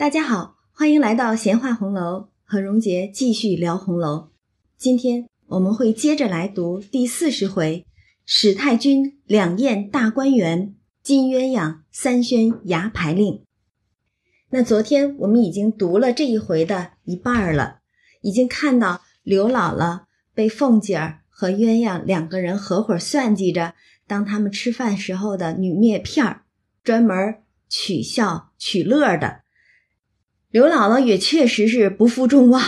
大家好，欢迎来到闲话红楼，和荣杰继续聊红楼。今天我们会接着来读第四十回：史太君两宴大观园，金鸳鸯三宣牙牌令。那昨天我们已经读了这一回的一半了，已经看到刘姥姥被凤姐儿和鸳鸯两个人合伙算计着，当他们吃饭时候的女篾片儿，专门取笑取乐的。刘姥姥也确实是不负众望，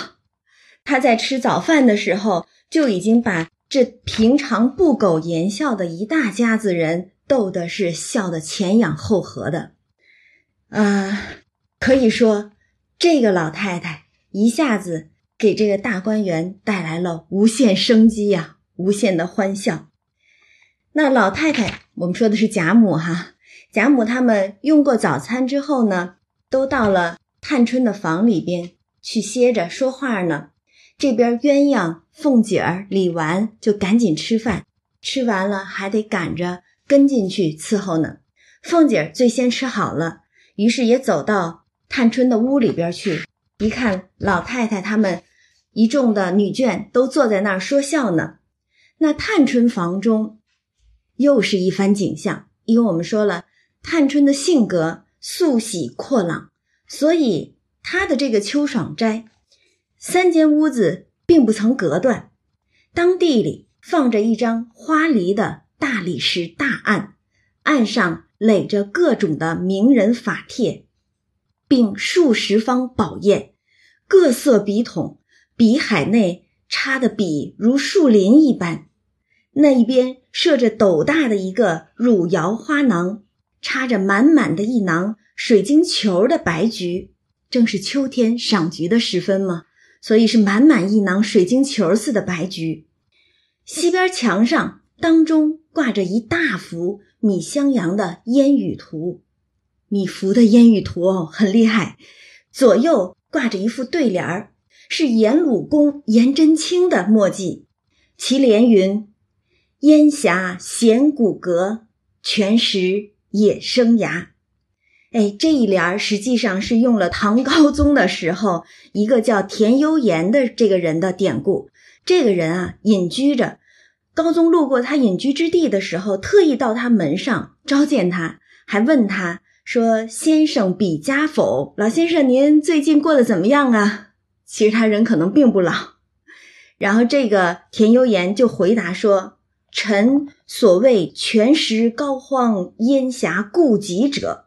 她在吃早饭的时候就已经把这平常不苟言笑的一大家子人逗得是笑得前仰后合的，啊，可以说这个老太太一下子给这个大观园带来了无限生机呀，无限的欢笑。那老太太，我们说的是贾母哈，贾母他们用过早餐之后呢，都到了。探春的房里边去歇着说话呢，这边鸳鸯、凤姐儿、李纨就赶紧吃饭，吃完了还得赶着跟进去伺候呢。凤姐儿最先吃好了，于是也走到探春的屋里边去，一看老太太他们一众的女眷都坐在那儿说笑呢。那探春房中又是一番景象，因为我们说了，探春的性格素喜阔朗。所以他的这个秋爽斋，三间屋子并不曾隔断，当地里放着一张花梨的大理石大案，案上垒着各种的名人法帖，并数十方宝砚，各色笔筒，笔海内插的笔如树林一般。那一边设着斗大的一个汝窑花囊，插着满满的一囊。水晶球的白菊，正是秋天赏菊的时分嘛，所以是满满一囊水晶球似的白菊。西边墙上当中挂着一大幅米襄阳的烟雨图，米芾的烟雨图哦，很厉害。左右挂着一副对联儿，是颜鲁公颜真卿的墨迹。其联云：“烟霞显骨骼，泉石也生涯。”哎，这一联实际上是用了唐高宗的时候一个叫田幽言的这个人的典故。这个人啊，隐居着，高宗路过他隐居之地的时候，特意到他门上召见他，还问他说：“先生比家否？老先生，您最近过得怎么样啊？”其实他人可能并不老。然后这个田幽言就回答说：“臣所谓全石膏肓烟霞痼疾者。”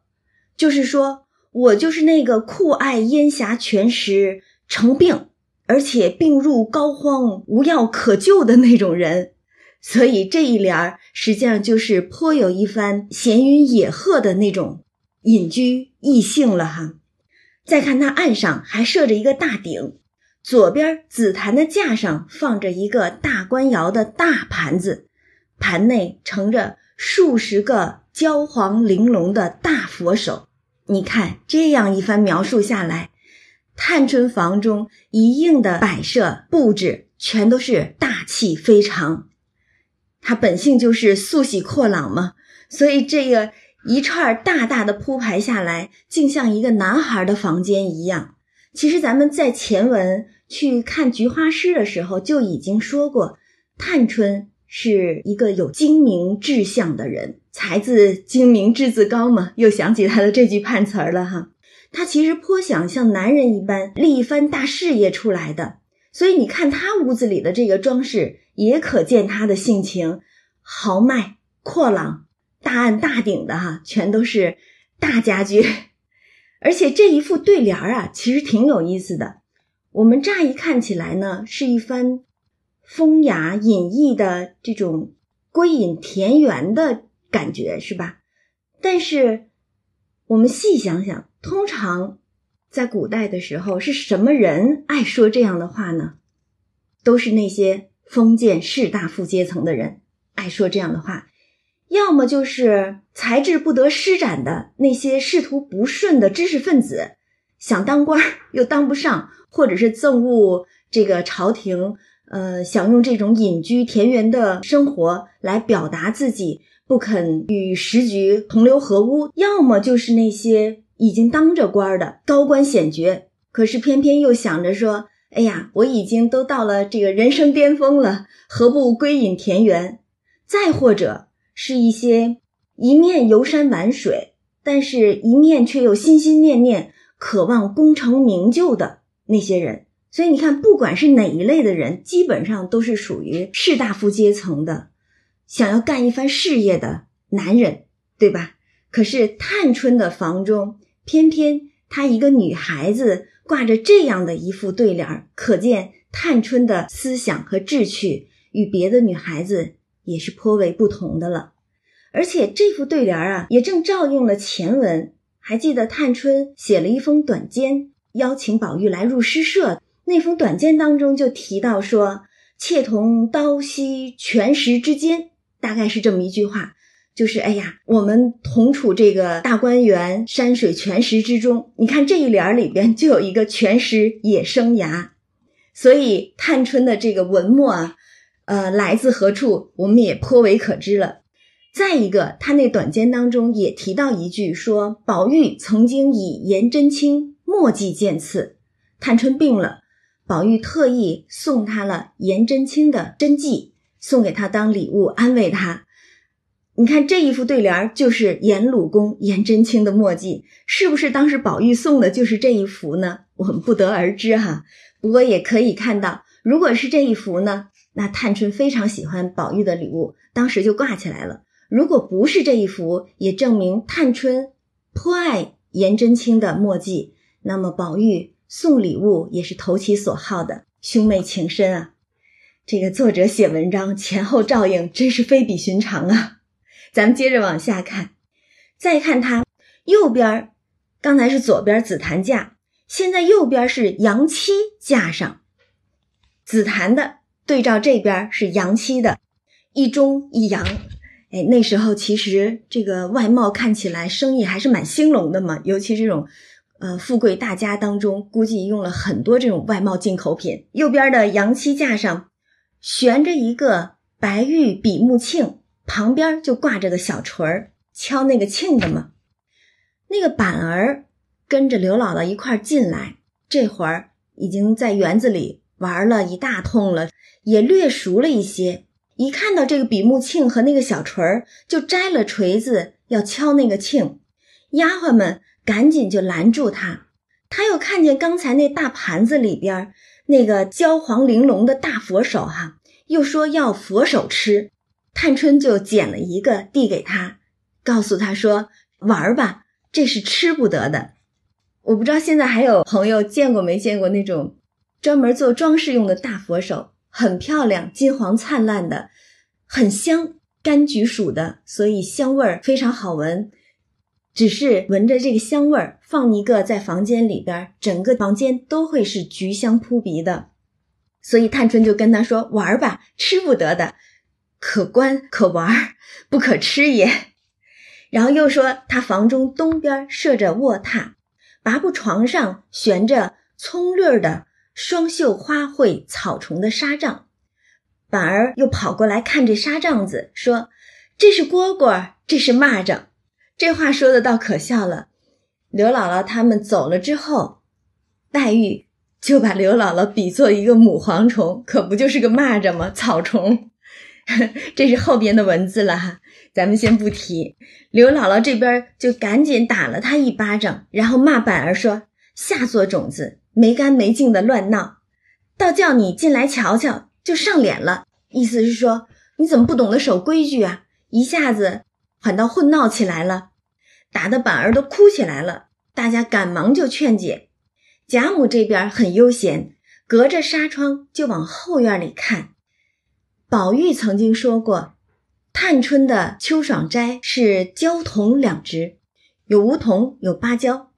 就是说，我就是那个酷爱烟霞泉石成病，而且病入膏肓无药可救的那种人，所以这一联儿实际上就是颇有一番闲云野鹤的那种隐居异性了哈。再看那案上还设着一个大鼎，左边紫檀的架上放着一个大官窑的大盘子，盘内盛着数十个焦黄玲珑的大佛手。你看这样一番描述下来，探春房中一应的摆设布置全都是大气非常。它本性就是素喜阔朗嘛，所以这个一串大大的铺排下来，竟像一个男孩的房间一样。其实咱们在前文去看《菊花诗》的时候就已经说过，探春是一个有精明志向的人。才自精明，志自高嘛，又想起他的这句判词儿了哈。他其实颇想像男人一般立一番大事业出来的，所以你看他屋子里的这个装饰，也可见他的性情豪迈阔朗，大案大鼎的哈，全都是大家具。而且这一副对联儿啊，其实挺有意思的。我们乍一看起来呢，是一番风雅隐逸的这种归隐田园的。感觉是吧？但是我们细想想，通常在古代的时候，是什么人爱说这样的话呢？都是那些封建士大夫阶层的人爱说这样的话，要么就是才智不得施展的那些仕途不顺的知识分子，想当官又当不上，或者是憎恶这个朝廷，呃，想用这种隐居田园的生活来表达自己。不肯与时局同流合污，要么就是那些已经当着官的高官显爵，可是偏偏又想着说：“哎呀，我已经都到了这个人生巅峰了，何不归隐田园？”再或者是一些一面游山玩水，但是一面却又心心念念渴望功成名就的那些人。所以你看，不管是哪一类的人，基本上都是属于士大夫阶层的，想要干一番事业的男人，对吧？可是探春的房中，偏偏她一个女孩子挂着这样的一副对联，可见探春的思想和志趣与别的女孩子也是颇为不同的了。而且这副对联啊，也正照应了前文。还记得探春写了一封短笺，邀请宝玉来入诗社。那封短笺当中就提到说：“妾同刀溪泉石之间”，大概是这么一句话。就是哎呀，我们同处这个大观园山水泉石之中。你看这一联里边就有一个泉石也生涯，所以探春的这个文墨啊，呃，来自何处，我们也颇为可知了。再一个，他那短笺当中也提到一句，说宝玉曾经以颜真卿墨迹见赐，探春病了，宝玉特意送他了颜真卿的真迹，送给他当礼物，安慰他。你看这一副对联就是颜鲁公颜真卿的墨迹，是不是当时宝玉送的就是这一幅呢？我们不得而知哈。不过也可以看到，如果是这一幅呢，那探春非常喜欢宝玉的礼物，当时就挂起来了。如果不是这一幅，也证明探春颇爱颜真卿的墨迹，那么宝玉送礼物也是投其所好的，兄妹情深啊。这个作者写文章前后照应，真是非比寻常啊。咱们接着往下看，再看它右边，刚才是左边紫檀架，现在右边是杨漆架上，紫檀的对照这边是杨漆的，一中一阳。哎，那时候其实这个外贸看起来生意还是蛮兴隆的嘛，尤其这种呃富贵大家当中，估计用了很多这种外贸进口品。右边的洋漆架上悬着一个白玉比目磬。旁边就挂着个小锤儿，敲那个磬的嘛。那个板儿跟着刘姥姥一块进来，这会儿已经在园子里玩了一大通了，也略熟了一些。一看到这个比目磬和那个小锤儿，就摘了锤子要敲那个磬。丫鬟们赶紧就拦住他。他又看见刚才那大盘子里边那个焦黄玲珑的大佛手，哈，又说要佛手吃。探春就捡了一个递给他，告诉他说：“玩吧，这是吃不得的。”我不知道现在还有朋友见过没见过那种专门做装饰用的大佛手，很漂亮，金黄灿烂的，很香，柑橘属的，所以香味儿非常好闻。只是闻着这个香味儿，放一个在房间里边，整个房间都会是橘香扑鼻的。所以探春就跟他说：“玩吧，吃不得的。”可观可玩，不可吃也。然后又说，他房中东边设着卧榻，拔布床上悬着葱绿的双绣花卉草虫的纱帐。板儿又跑过来看这纱帐子，说：“这是蝈蝈，这是蚂蚱。”这话说的倒可笑了。刘姥姥他们走了之后，黛玉就把刘姥姥比作一个母蝗虫，可不就是个蚂蚱吗？草虫。这是后边的文字了哈，咱们先不提。刘姥姥这边就赶紧打了他一巴掌，然后骂板儿说：“下作种子，没干没净的乱闹，倒叫你进来瞧瞧，就上脸了。意思是说你怎么不懂得守规矩啊？一下子反倒混闹起来了，打的板儿都哭起来了。大家赶忙就劝解。贾母这边很悠闲，隔着纱窗就往后院里看。”宝玉曾经说过，探春的秋爽斋是焦桐两植，有梧桐，有芭蕉，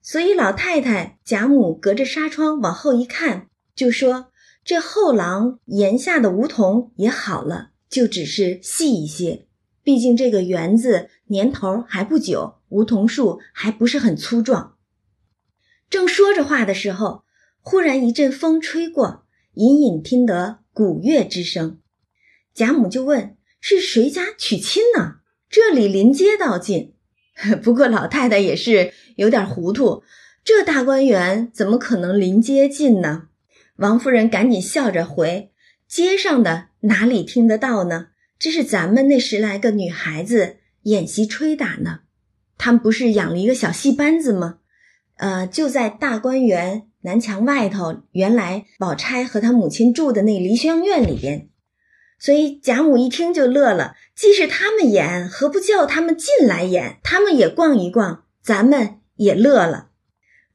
所以老太太贾母隔着纱窗往后一看，就说这后廊檐下的梧桐也好了，就只是细一些，毕竟这个园子年头还不久，梧桐树还不是很粗壮。正说着话的时候，忽然一阵风吹过，隐隐听得鼓乐之声。贾母就问：“是谁家娶亲呢？这里临街道近。”不过老太太也是有点糊涂，这大观园怎么可能临街近呢？王夫人赶紧笑着回：“街上的哪里听得到呢？这是咱们那十来个女孩子演习吹打呢。他们不是养了一个小戏班子吗？呃，就在大观园南墙外头，原来宝钗和她母亲住的那梨香院里边。所以贾母一听就乐了：既是他们演，何不叫他们进来演？他们也逛一逛，咱们也乐了。”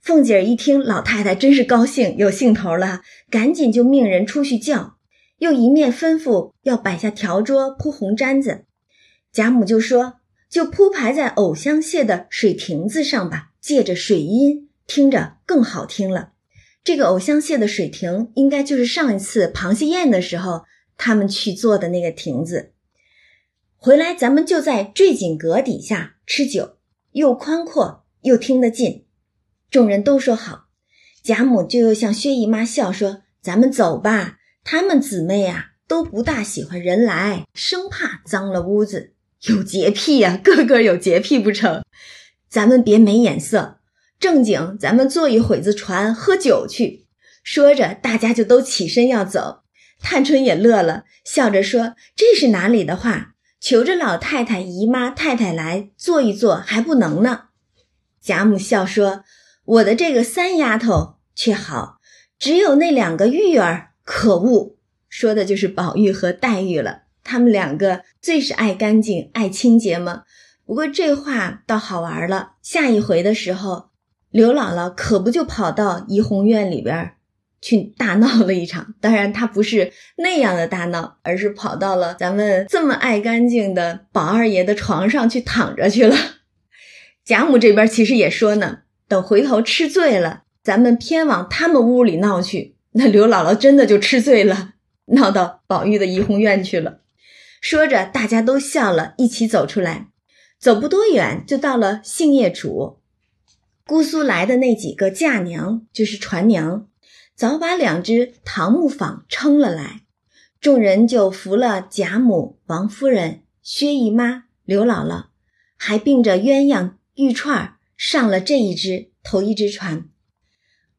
凤姐儿一听，老太太真是高兴，有兴头了，赶紧就命人出去叫，又一面吩咐要摆下条桌铺红毡子。贾母就说：“就铺排在藕香榭的水亭子上吧，借着水音，听着更好听了。”这个藕香榭的水亭，应该就是上一次螃蟹宴的时候他们去坐的那个亭子。回来咱们就在坠锦阁底下吃酒，又宽阔又听得进。众人都说好，贾母就又向薛姨妈笑说：“咱们走吧。她们姊妹啊都不大喜欢人来，生怕脏了屋子，有洁癖呀，个个有洁癖不成？咱们别没眼色，正经咱们坐一会子船喝酒去。”说着，大家就都起身要走。探春也乐了，笑着说：“这是哪里的话？求着老太太、姨妈、太太来坐一坐还不能呢。”贾母笑说。我的这个三丫头却好，只有那两个玉儿可恶，说的就是宝玉和黛玉了。他们两个最是爱干净、爱清洁嘛。不过这话倒好玩了，下一回的时候，刘姥姥可不就跑到怡红院里边去大闹了一场。当然，她不是那样的大闹，而是跑到了咱们这么爱干净的宝二爷的床上去躺着去了。贾母这边其实也说呢。等回头吃醉了，咱们偏往他们屋里闹去。那刘姥姥真的就吃醉了，闹到宝玉的怡红院去了。说着，大家都笑了，一起走出来。走不多远，就到了杏叶渚。姑苏来的那几个嫁娘，就是船娘，早把两只桃木坊撑了来。众人就扶了贾母、王夫人、薛姨妈、刘姥姥，还并着鸳鸯玉串。上了这一只头一只船，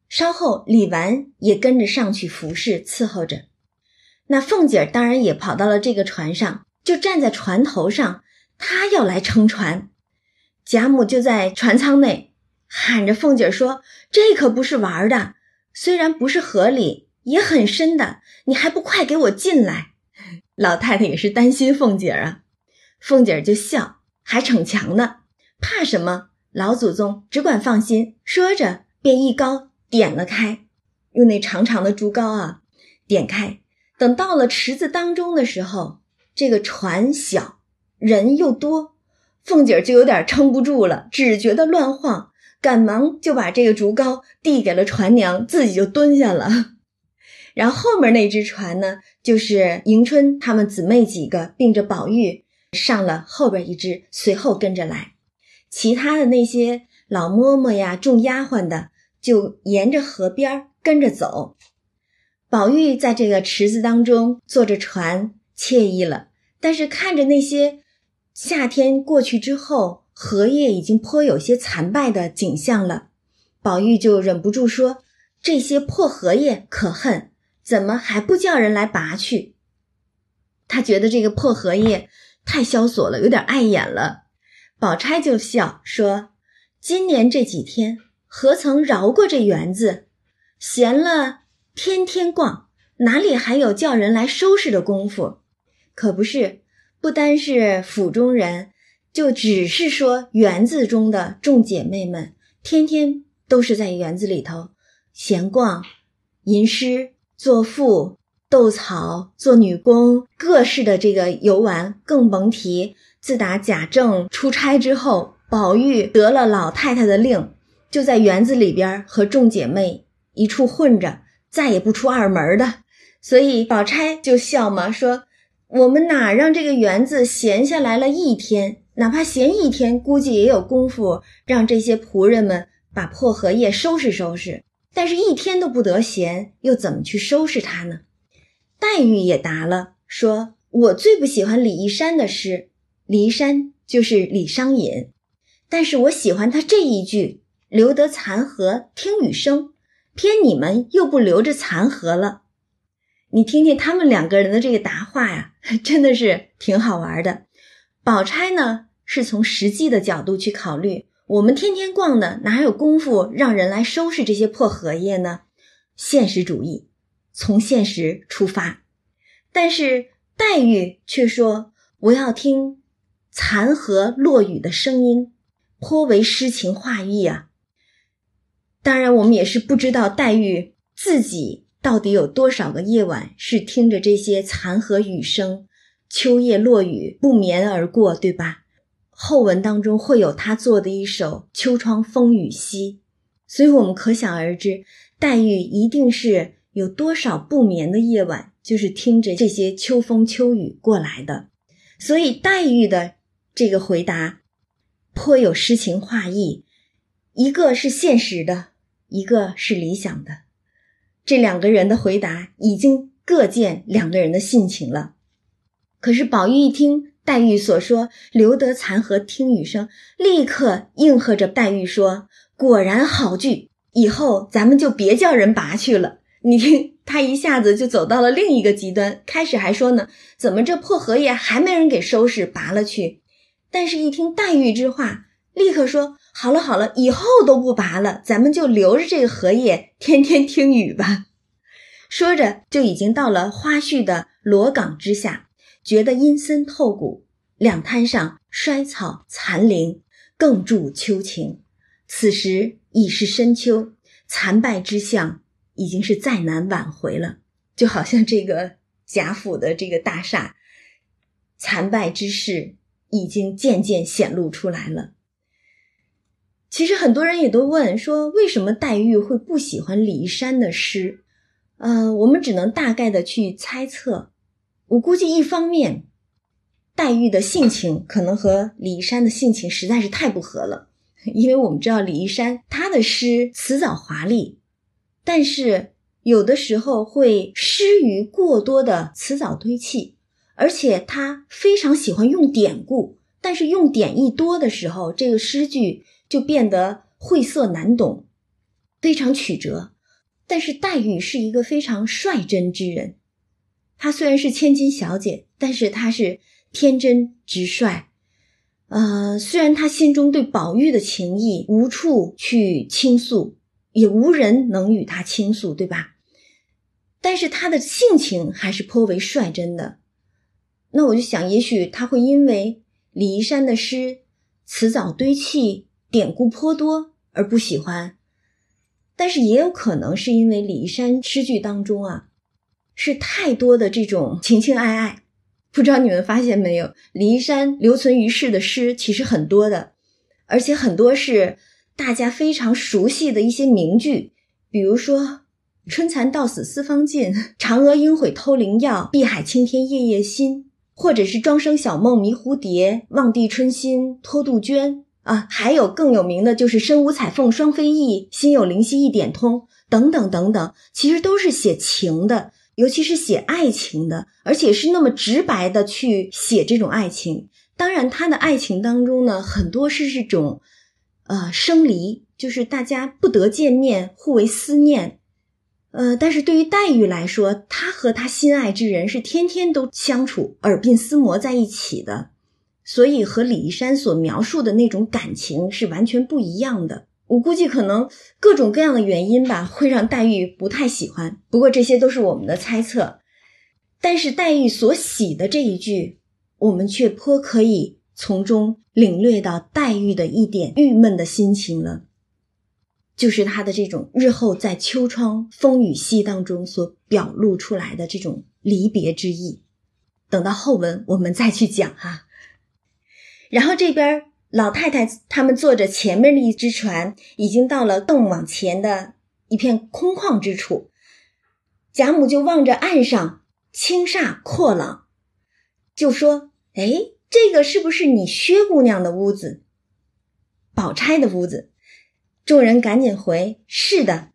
稍后李纨也跟着上去服侍伺候着。那凤姐儿当然也跑到了这个船上，就站在船头上，她要来撑船。贾母就在船舱内喊着凤姐儿说：“这可不是玩的，虽然不是河里，也很深的，你还不快给我进来？”老太太也是担心凤姐儿啊。凤姐儿就笑，还逞强呢，怕什么？老祖宗只管放心，说着便一篙点了开，用那长长的竹篙啊点开。等到了池子当中的时候，这个船小人又多，凤姐儿就有点撑不住了，只觉得乱晃，赶忙就把这个竹篙递给了船娘，自己就蹲下了。然后后面那只船呢，就是迎春她们姊妹几个并着宝玉上了后边一只，随后跟着来。其他的那些老嬷嬷呀、众丫鬟的，就沿着河边跟着走。宝玉在这个池子当中坐着船，惬意了。但是看着那些夏天过去之后，荷叶已经颇有些残败的景象了，宝玉就忍不住说：“这些破荷叶可恨，怎么还不叫人来拔去？”他觉得这个破荷叶太萧索了，有点碍眼了。宝钗就笑说：“今年这几天何曾饶过这园子？闲了天天逛，哪里还有叫人来收拾的功夫？可不是，不单是府中人，就只是说园子中的众姐妹们，天天都是在园子里头闲逛、吟诗作赋、斗草、做女工，各式的这个游玩，更甭提。”自打贾政出差之后，宝玉得了老太太的令，就在园子里边和众姐妹一处混着，再也不出二门的。所以宝钗就笑嘛，说：“我们哪让这个园子闲下来了一天？哪怕闲一天，估计也有功夫让这些仆人们把破荷叶收拾收拾。但是一天都不得闲，又怎么去收拾它呢？”黛玉也答了，说：“我最不喜欢李义山的诗。”骊山就是李商隐，但是我喜欢他这一句‘留得残荷听雨声’，偏你们又不留着残荷了。你听听他们两个人的这个答话呀，真的是挺好玩的。宝钗呢，是从实际的角度去考虑，我们天天逛的，哪有功夫让人来收拾这些破荷叶呢？现实主义，从现实出发。但是黛玉却说：“我要听残荷落雨的声音，颇为诗情画意啊。”当然，我们也是不知道黛玉自己到底有多少个夜晚是听着这些残荷雨声、秋夜落雨不眠而过，对吧？后文当中会有她做的一首《秋窗风雨夕》，所以我们可想而知，黛玉一定是有多少不眠的夜晚。就是听着这些秋风秋雨过来的，所以黛玉的这个回答颇有诗情画意，一个是现实的，一个是理想的。这两个人的回答已经各见两个人的性情了。可是宝玉一听黛玉所说“留得残荷听雨声”，立刻应和着黛玉说：“果然好句，以后咱们就别叫人拔去了。”你听。他一下子就走到了另一个极端，开始还说呢，怎么这破荷叶还没人给收拾拔了去？但是，一听黛玉之话，立刻说：“好了好了，以后都不拔了，咱们就留着这个荷叶，天天听雨吧。”说着，就已经到了花絮的罗岗之下，觉得阴森透骨，两滩上衰草残零，更助秋情。此时已是深秋，残败之象。已经是再难挽回了，就好像这个贾府的这个大厦，残败之势已经渐渐显露出来了。其实很多人也都问说，为什么黛玉会不喜欢李山的诗？呃，我们只能大概的去猜测。我估计一方面，黛玉的性情可能和李义山的性情实在是太不合了，因为我们知道李义山他的诗辞藻华丽。但是有的时候会失于过多的词藻堆砌，而且他非常喜欢用典故，但是用典一多的时候，这个诗句就变得晦涩难懂，非常曲折。但是黛玉是一个非常率真之人，她虽然是千金小姐，但是她是天真直率。呃，虽然她心中对宝玉的情谊无处去倾诉。也无人能与他倾诉，对吧？但是他的性情还是颇为率真的。那我就想，也许他会因为李义山的诗词藻堆砌、典故颇多而不喜欢，但是也有可能是因为李义山诗句当中啊，是太多的这种情情爱爱。不知道你们发现没有，李义山留存于世的诗其实很多的，而且很多是。大家非常熟悉的一些名句，比如说“春蚕到死丝方尽，嫦娥应悔偷灵药，碧海青天夜夜心”，或者是“庄生晓梦迷蝴蝶，望帝春心托杜鹃”啊，还有更有名的就是“身无彩凤双飞翼，心有灵犀一点通”等等等等，其实都是写情的，尤其是写爱情的，而且是那么直白的去写这种爱情。当然，他的爱情当中呢，很多是这种。呃，生离就是大家不得见面，互为思念。呃，但是对于黛玉来说，她和她心爱之人是天天都相处，耳鬓厮磨在一起的，所以和李义山所描述的那种感情是完全不一样的。我估计可能各种各样的原因吧，会让黛玉不太喜欢。不过这些都是我们的猜测。但是黛玉所喜的这一句，我们却颇可以。从中领略到黛玉的一点郁闷的心情了，就是她的这种日后在秋窗风雨夕当中所表露出来的这种离别之意。等到后文我们再去讲哈。然后这边老太太他们坐着前面的一只船，已经到了更往前的一片空旷之处，贾母就望着岸上青煞阔朗，就说：“哎。”这个是不是你薛姑娘的屋子？宝钗的屋子？众人赶紧回：“是的。”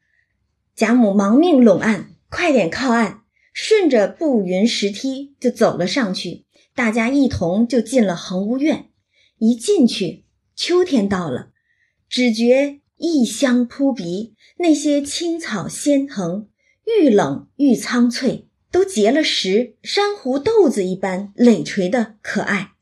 贾母忙命拢岸，快点靠岸，顺着步云石梯就走了上去。大家一同就进了恒屋院。一进去，秋天到了，只觉异香扑鼻，那些青草鲜藤，愈冷愈苍翠，都结了实，珊瑚豆子一般累垂的可爱。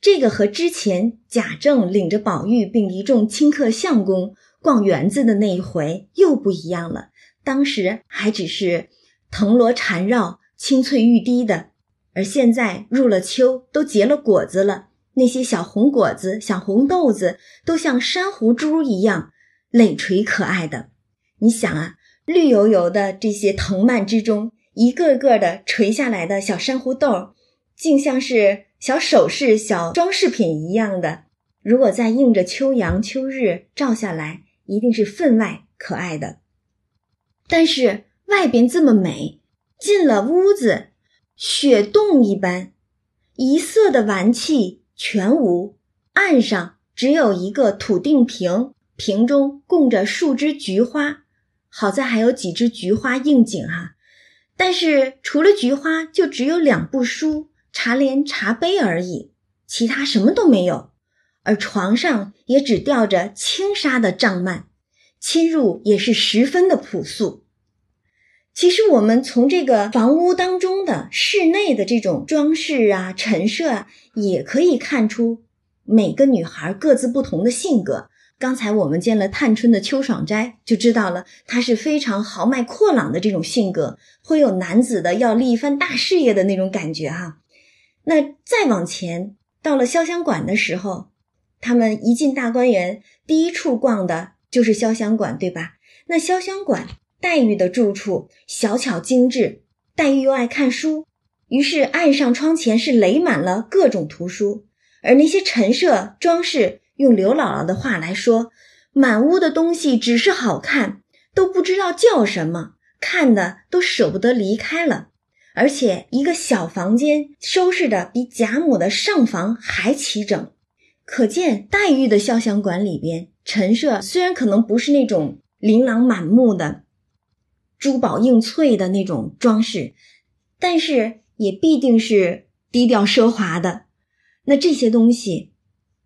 这个和之前贾政领着宝玉并一众亲客相公逛园子的那一回又不一样了。当时还只是藤萝缠绕、青翠欲滴的，而现在入了秋，都结了果子了。那些小红果子、小红豆子都像珊瑚珠一样累垂可爱的。你想啊，绿油油的这些藤蔓之中，一个个的垂下来的小珊瑚豆，竟像是。小首饰、小装饰品一样的，如果再映着秋阳秋日照下来，一定是分外可爱的。但是外边这么美，进了屋子，雪洞一般，一色的玩器全无。岸上只有一个土定瓶，瓶中供着数枝菊花，好在还有几枝菊花应景哈。但是除了菊花，就只有两部书。茶帘、茶杯而已，其他什么都没有。而床上也只吊着轻纱的帐幔，侵入也是十分的朴素。其实我们从这个房屋当中的室内的这种装饰啊、陈设啊，也可以看出每个女孩各自不同的性格。刚才我们见了探春的秋爽斋，就知道了她是非常豪迈阔朗的这种性格，会有男子的要立一番大事业的那种感觉哈。那再往前，到了潇湘馆的时候，他们一进大观园，第一处逛的就是潇湘馆，对吧？那潇湘馆，黛玉的住处小巧精致，黛玉又爱看书，于是岸上窗前是垒满了各种图书，而那些陈设装饰，用刘姥姥的话来说，满屋的东西只是好看，都不知道叫什么，看的都舍不得离开了。而且一个小房间收拾的比贾母的上房还齐整，可见黛玉的潇湘馆里边陈设虽然可能不是那种琳琅满目的珠宝映翠的那种装饰，但是也必定是低调奢华的。那这些东西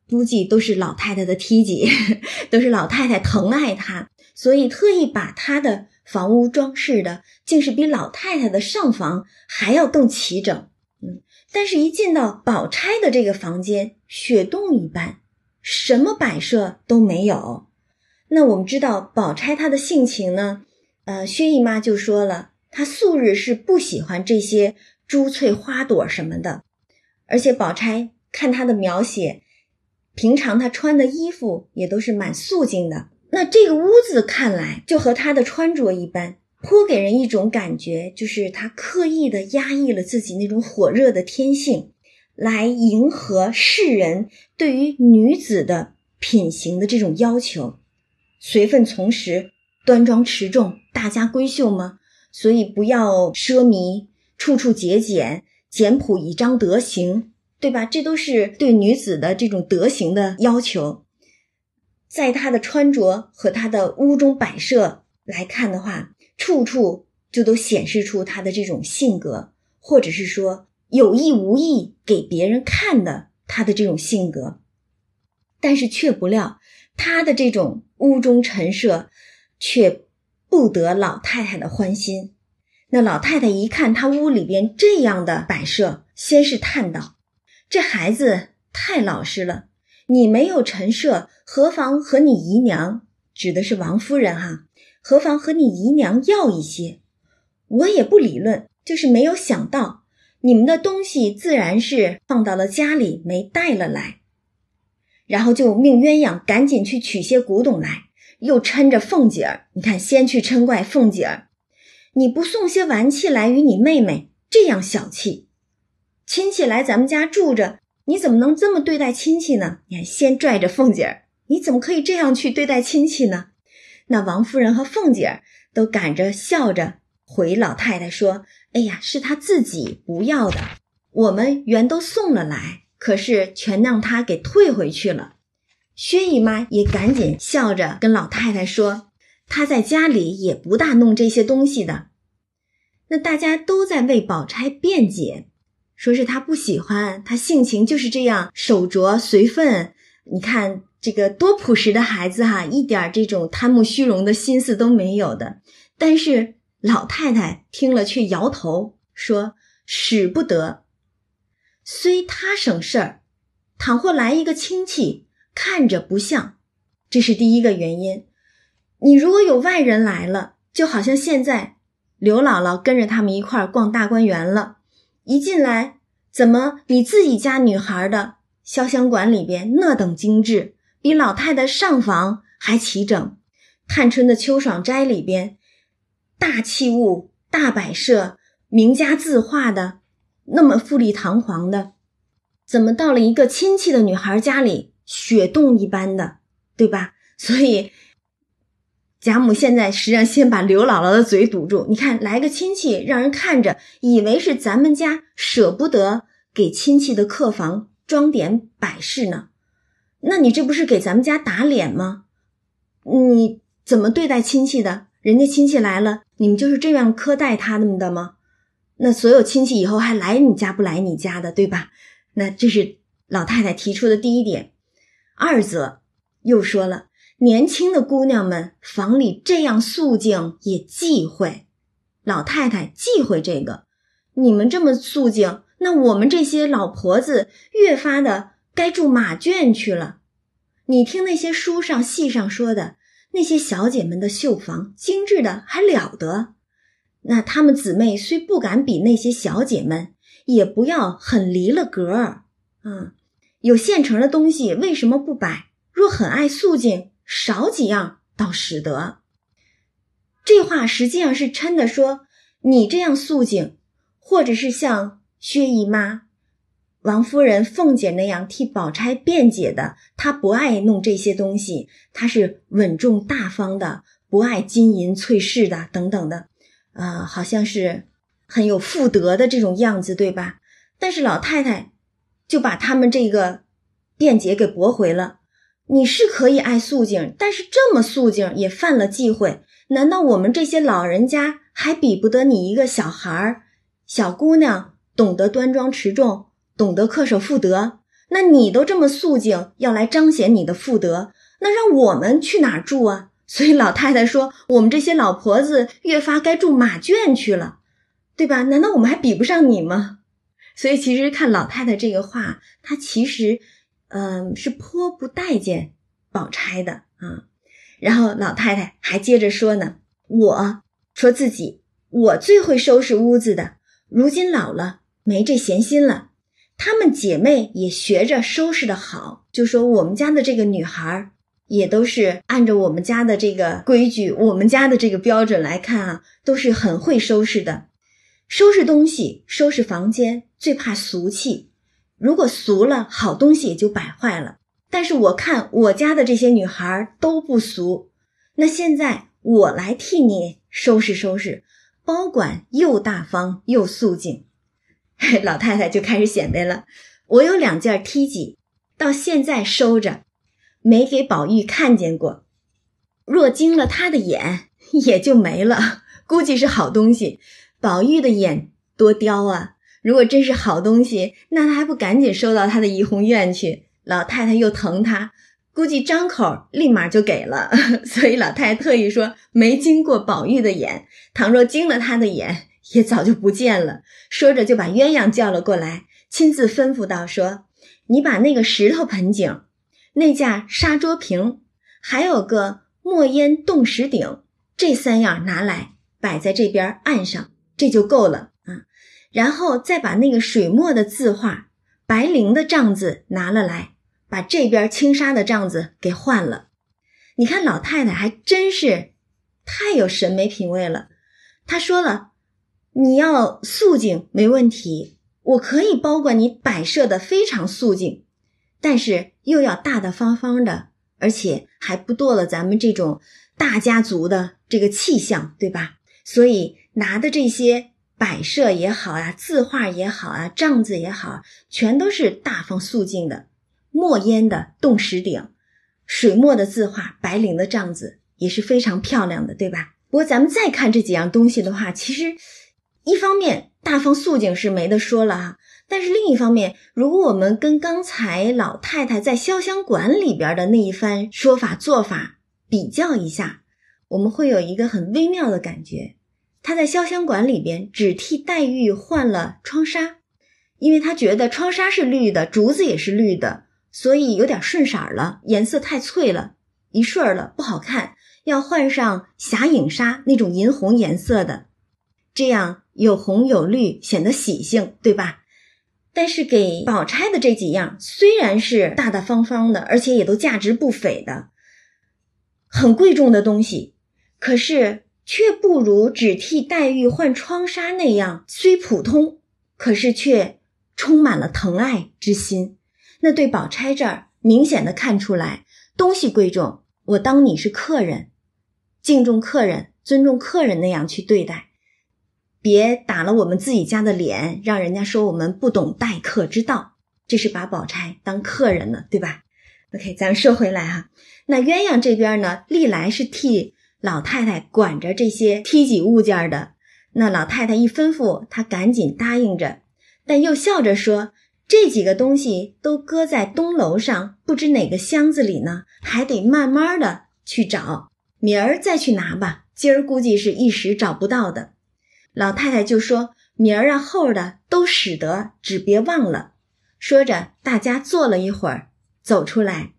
估计都是老太太的梯级，都是老太太疼爱她，所以特意把她的。房屋装饰的竟是比老太太的上房还要更齐整，嗯，但是，一进到宝钗的这个房间，雪洞一般，什么摆设都没有。那我们知道，宝钗她的性情呢，呃，薛姨妈就说了，她素日是不喜欢这些珠翠花朵什么的，而且宝钗看她的描写，平常她穿的衣服也都是蛮素净的。那这个屋子看来就和她的穿着一般，颇给人一种感觉，就是她刻意的压抑了自己那种火热的天性，来迎合世人对于女子的品行的这种要求，随分从时，端庄持重，大家闺秀吗？所以不要奢靡，处处节俭，简朴以彰德行，对吧？这都是对女子的这种德行的要求。在她的穿着和她的屋中摆设来看的话，处处就都显示出她的这种性格，或者是说有意无意给别人看的她的这种性格。但是却不料她的这种屋中陈设，却不得老太太的欢心。那老太太一看他屋里边这样的摆设，先是叹道：“这孩子太老实了。”你没有陈设，何妨和你姨娘，指的是王夫人哈，何妨和你姨娘要一些？我也不理论，就是没有想到你们的东西自然是放到了家里没带了来，然后就命鸳鸯赶紧去取些古董来，又抻着凤姐儿，你看先去嗔怪凤姐儿，你不送些玩器来与你妹妹，这样小气，亲戚来咱们家住着。你怎么能这么对待亲戚呢？你看，先拽着凤姐儿，你怎么可以这样去对待亲戚呢？那王夫人和凤姐儿都赶着笑着回老太太说：“哎呀，是她自己不要的，我们原都送了来，可是全让她给退回去了。”薛姨妈也赶紧笑着跟老太太说：“她在家里也不大弄这些东西的。”那大家都在为宝钗辩解。说是她不喜欢，她性情就是这样，手拙随分。你看这个多朴实的孩子哈，一点这种贪慕虚荣的心思都没有的。但是老太太听了却摇头说：“使不得。虽他省事儿，倘或来一个亲戚，看着不像，这是第一个原因。你如果有外人来了，就好像现在刘姥姥跟着他们一块儿逛大观园了，一进来，怎么你自己家女孩的潇湘馆里边那等精致，比老太太上房还齐整？探春的秋爽斋里边，大器物、大摆设、名家字画的。”那么富丽堂皇的，怎么到了一个亲戚的女孩家里，雪冻一般的，对吧？所以贾母现在实际上先把刘姥姥的嘴堵住。你看，来个亲戚，让人看着以为是咱们家舍不得给亲戚的客房装点摆饰呢，那你这不是给咱们家打脸吗？你怎么对待亲戚的？人家亲戚来了，你们就是这样苛待他们的吗？那所有亲戚以后还来你家不来你家的，对吧？那这是老太太提出的第一点。二则又说了，年轻的姑娘们房里这样肃静也忌讳，老太太忌讳这个。你们这么肃静，那我们这些老婆子越发的该住马圈去了。你听那些书上戏上说的那些小姐们的绣房精致的还了得。那她们姊妹虽不敢比那些小姐们，也不要很离了格儿啊。有现成的东西为什么不摆？若很爱素净，少几样倒使得。这话实际上是嗔的说：你这样素净，或者是像薛姨妈、王夫人、凤姐那样替宝钗辩解的，她不爱弄这些东西，她是稳重大方的，不爱金银翠饰的等等的。啊，好像是很有妇德的这种样子，对吧？但是老太太就把他们这个辩解给驳回了。你是可以爱素净，但是这么素净也犯了忌讳。难道我们这些老人家还比不得你一个小孩儿、小姑娘懂得端庄持重，懂得恪守妇德？那你都这么素净，要来彰显你的妇德，那让我们去哪儿住啊？所以老太太说：“我们这些老婆子越发该住马圈去了，对吧？难道我们还比不上你吗？”所以其实看老太太这个话，她其实，嗯，是颇不待见宝钗的啊。然后老太太还接着说呢：“我说自己我最会收拾屋子的，如今老了没这闲心了。她们姐妹也学着收拾的好，就说我们家的这个女孩。”也都是按照我们家的这个规矩，我们家的这个标准来看啊，都是很会收拾的。收拾东西，收拾房间，最怕俗气。如果俗了，好东西也就摆坏了。但是我看我家的这些女孩都不俗。那现在我来替你收拾收拾，保管又大方又素净。老太太就开始显摆了，我有两件 T 几，到现在收着。没给宝玉看见过，若惊了他的眼，也就没了。估计是好东西，宝玉的眼多刁啊！如果真是好东西，那他还不赶紧收到他的怡红院去？老太太又疼他，估计张口立马就给了。所以老太太特意说没经过宝玉的眼，倘若经了他的眼，也早就不见了。说着就把鸳鸯叫了过来，亲自吩咐道：“说你把那个石头盆景。”那架砂桌屏，还有个墨烟洞石鼎，这三样拿来摆在这边案上，这就够了啊。然后再把那个水墨的字画、白绫的帐子拿了来，把这边青纱的帐子给换了。你看老太太还真是太有审美品味了。她说了，你要素净没问题，我可以包管你摆设的非常素净。但是又要大大方方的，而且还不堕了咱们这种大家族的这个气象，对吧？所以拿的这些摆设也好啊，字画也好啊，帐子也好，全都是大方素净的，墨烟的洞石顶，水墨的字画，白绫的帐子也是非常漂亮的，对吧？不过咱们再看这几样东西的话，其实一方面大方素净是没得说了哈。但是另一方面，如果我们跟刚才老太太在潇湘馆里边的那一番说法做法比较一下，我们会有一个很微妙的感觉。他在潇湘馆里边只替黛玉换了窗纱，因为他觉得窗纱是绿的，竹子也是绿的，所以有点顺色了，颜色太翠了，一顺了不好看，要换上霞影纱那种银红颜色的，这样有红有绿，显得喜庆，对吧？但是给宝钗的这几样虽然是大大方方的，而且也都价值不菲的，很贵重的东西，可是却不如只替黛玉换窗纱那样，虽普通，可是却充满了疼爱之心。那对宝钗这儿明显的看出来，东西贵重，我当你是客人，敬重客人，尊重客人那样去对待。别打了我们自己家的脸，让人家说我们不懂待客之道，这是把宝钗当客人了，对吧？OK，咱们说回来哈，那鸳鸯这边呢，历来是替老太太管着这些梯级物件的。那老太太一吩咐，她赶紧答应着，但又笑着说：“这几个东西都搁在东楼上，不知哪个箱子里呢，还得慢慢的去找，明儿再去拿吧。今儿估计是一时找不到的。”老太太就说：“明儿啊，后儿的都使得，只别忘了。”说着，大家坐了一会儿，走出来，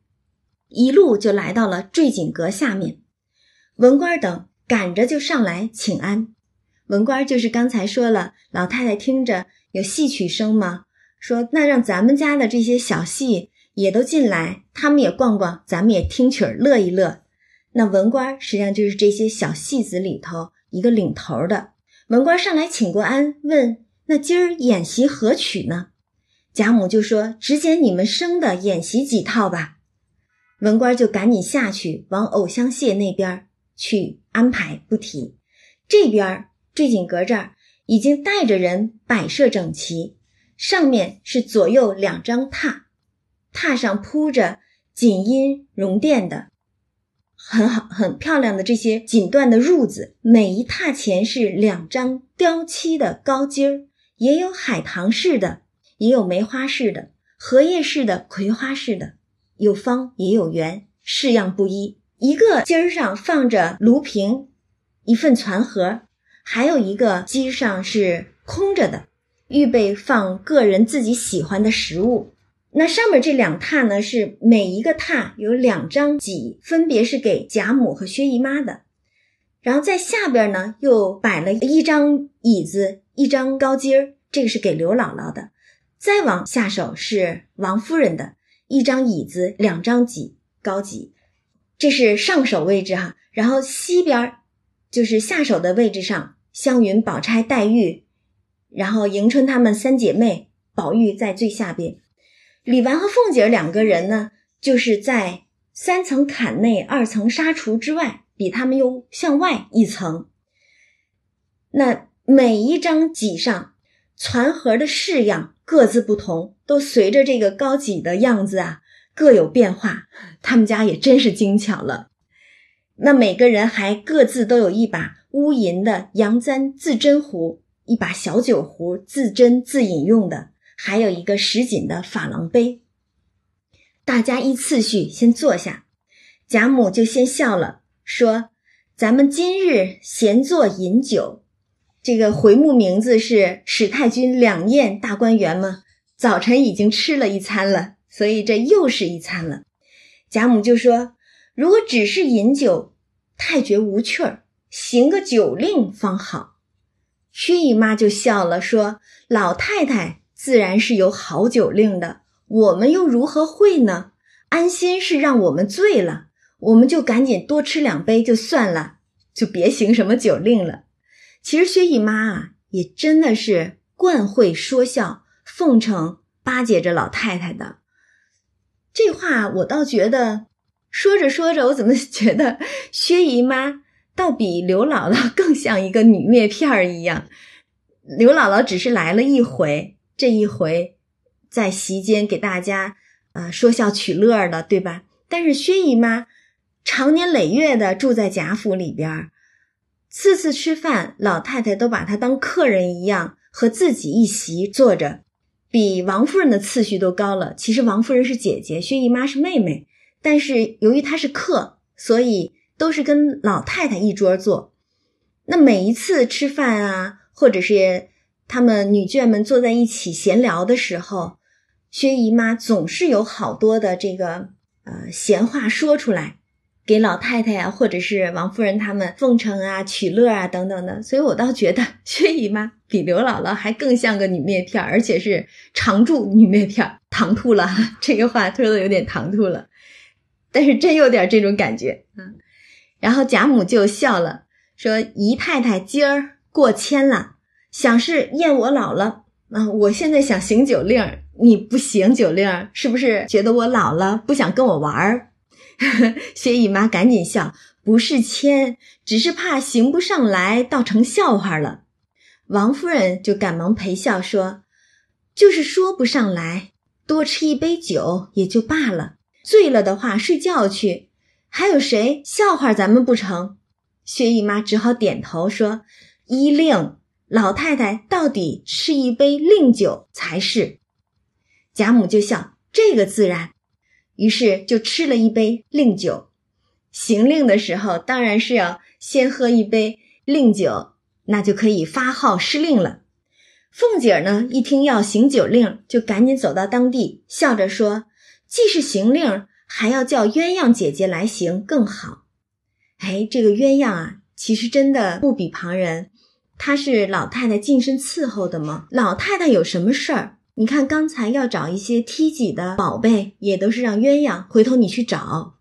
一路就来到了坠锦阁下面。文官等赶着就上来请安。文官就是刚才说了，老太太听着有戏曲声吗？说那让咱们家的这些小戏也都进来，他们也逛逛，咱们也听曲儿乐一乐。那文官实际上就是这些小戏子里头一个领头的。文官上来请过安，问：“那今儿演习何曲呢？”贾母就说：“只拣你们生的演习几套吧。”文官就赶紧下去往藕香榭那边去安排，不提。这边坠锦阁这儿已经带着人摆设整齐，上面是左右两张榻，榻上铺着锦衣绒垫的。很好，很漂亮的这些锦缎的褥子，每一榻前是两张雕漆的高阶儿，也有海棠式的，也有梅花式的，荷叶式的，葵花式的，有方也有圆，式样不一。一个阶儿上放着炉瓶，一份攒盒，还有一个机上是空着的，预备放个人自己喜欢的食物。那上面这两榻呢，是每一个榻有两张几，分别是给贾母和薛姨妈的。然后在下边呢，又摆了一张椅子，一张高阶儿，这个是给刘姥姥的。再往下手是王夫人的一张椅子，两张几高几，这是上手位置哈。然后西边就是下手的位置上，湘云、宝钗、黛玉，然后迎春她们三姐妹，宝玉在最下边。李纨和凤姐两个人呢，就是在三层坎内、二层纱橱之外，比他们又向外一层。那每一张几上，攒盒的式样各自不同，都随着这个高几的样子啊，各有变化。他们家也真是精巧了。那每个人还各自都有一把乌银的洋簪自斟壶，一把小酒壶自斟自饮用的。还有一个什锦的珐琅杯，大家依次序先坐下，贾母就先笑了，说：“咱们今日闲坐饮酒，这个回目名字是史太君两宴大观园嘛。早晨已经吃了一餐了，所以这又是一餐了。”贾母就说：“如果只是饮酒，太觉无趣儿，行个酒令方好。”薛姨妈就笑了，说：“老太太。”自然是有好酒令的，我们又如何会呢？安心是让我们醉了，我们就赶紧多吃两杯就算了，就别行什么酒令了。其实薛姨妈啊，也真的是惯会说笑、奉承、巴结着老太太的。这话我倒觉得，说着说着，我怎么 觉得薛姨妈倒比刘姥姥更像一个女篾片儿一样？刘姥姥只是来了一回。这一回，在席间给大家，呃，说笑取乐的，对吧？但是薛姨妈长年累月的住在贾府里边，次次吃饭，老太太都把她当客人一样，和自己一席坐着。比王夫人的次序都高了。其实王夫人是姐姐，薛姨妈是妹妹，但是由于她是客，所以都是跟老太太一桌坐。那每一次吃饭啊，或者是他们女眷们坐在一起闲聊的时候，薛姨妈总是有好多的这个呃闲话说出来。给老太太呀，或者是王夫人他们奉承啊、取乐啊等等的，所以我倒觉得薛姨妈比刘姥姥还更像个女篾片，而且是常驻女篾片。唐突了，这个话说的有点唐突了，但是真有点这种感觉啊。然后贾母就笑了，说：“姨太太今儿过谦了，想是厌我老了啊。我现在想行酒令，你不行酒令，是不是觉得我老了，不想跟我玩儿？” 薛姨妈赶紧笑，不是谦，只是怕行不上来，倒成笑话了。王夫人就赶忙陪笑说：“就是说不上来，多吃一杯酒也就罢了。醉了的话，睡觉去。还有谁笑话咱们不成？”薛姨妈只好点头说：“依令，老太太到底吃一杯令酒才是。”贾母就笑：“这个自然。”于是就吃了一杯令酒，行令的时候当然是要先喝一杯令酒，那就可以发号施令了。凤姐儿呢一听要行酒令，就赶紧走到当地，笑着说：“既是行令，还要叫鸳鸯姐姐来行更好。”哎，这个鸳鸯啊，其实真的不比旁人，她是老太太近身伺候的吗？老太太有什么事儿？你看，刚才要找一些梯级的宝贝，也都是让鸳鸯回头你去找。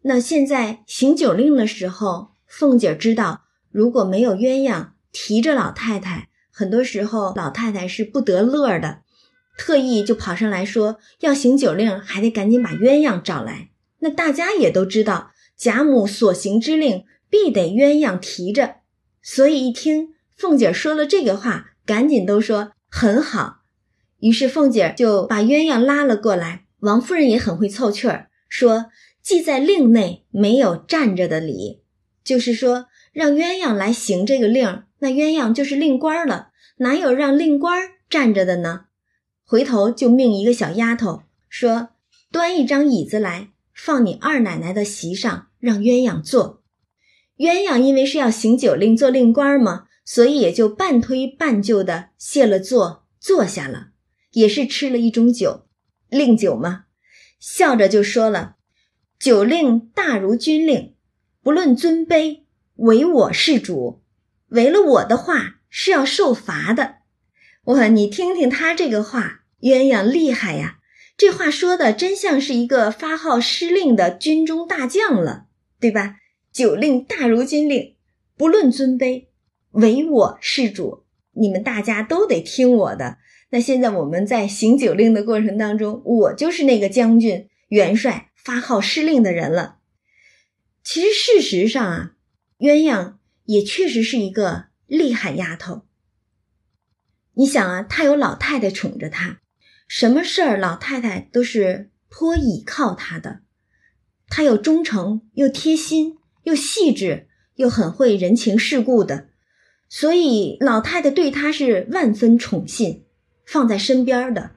那现在行酒令的时候，凤姐知道，如果没有鸳鸯提着老太太，很多时候老太太是不得乐的，特意就跑上来说要行酒令，还得赶紧把鸳鸯找来。那大家也都知道，贾母所行之令必得鸳鸯提着，所以一听凤姐说了这个话，赶紧都说很好。于是凤姐就把鸳鸯拉了过来。王夫人也很会凑趣儿，说：“既在令内，没有站着的理，就是说让鸳鸯来行这个令，那鸳鸯就是令官了，哪有让令官站着的呢？”回头就命一个小丫头说：“端一张椅子来，放你二奶奶的席上，让鸳鸯坐。”鸳鸯因为是要行酒令做令官嘛，所以也就半推半就的谢了座，坐下了。也是吃了一盅酒，令酒吗？笑着就说了：“酒令大如军令，不论尊卑，唯我是主。违了我的话是要受罚的。”哇，你听听他这个话，鸳鸯厉害呀！这话说的真像是一个发号施令的军中大将了，对吧？酒令大如军令，不论尊卑，唯我是主。你们大家都得听我的。那现在我们在行酒令的过程当中，我就是那个将军、元帅发号施令的人了。其实事实上啊，鸳鸯也确实是一个厉害丫头。你想啊，她有老太太宠着她，什么事儿老太太都是颇倚靠她的。她又忠诚，又贴心，又细致，又很会人情世故的，所以老太太对她是万分宠信。放在身边的，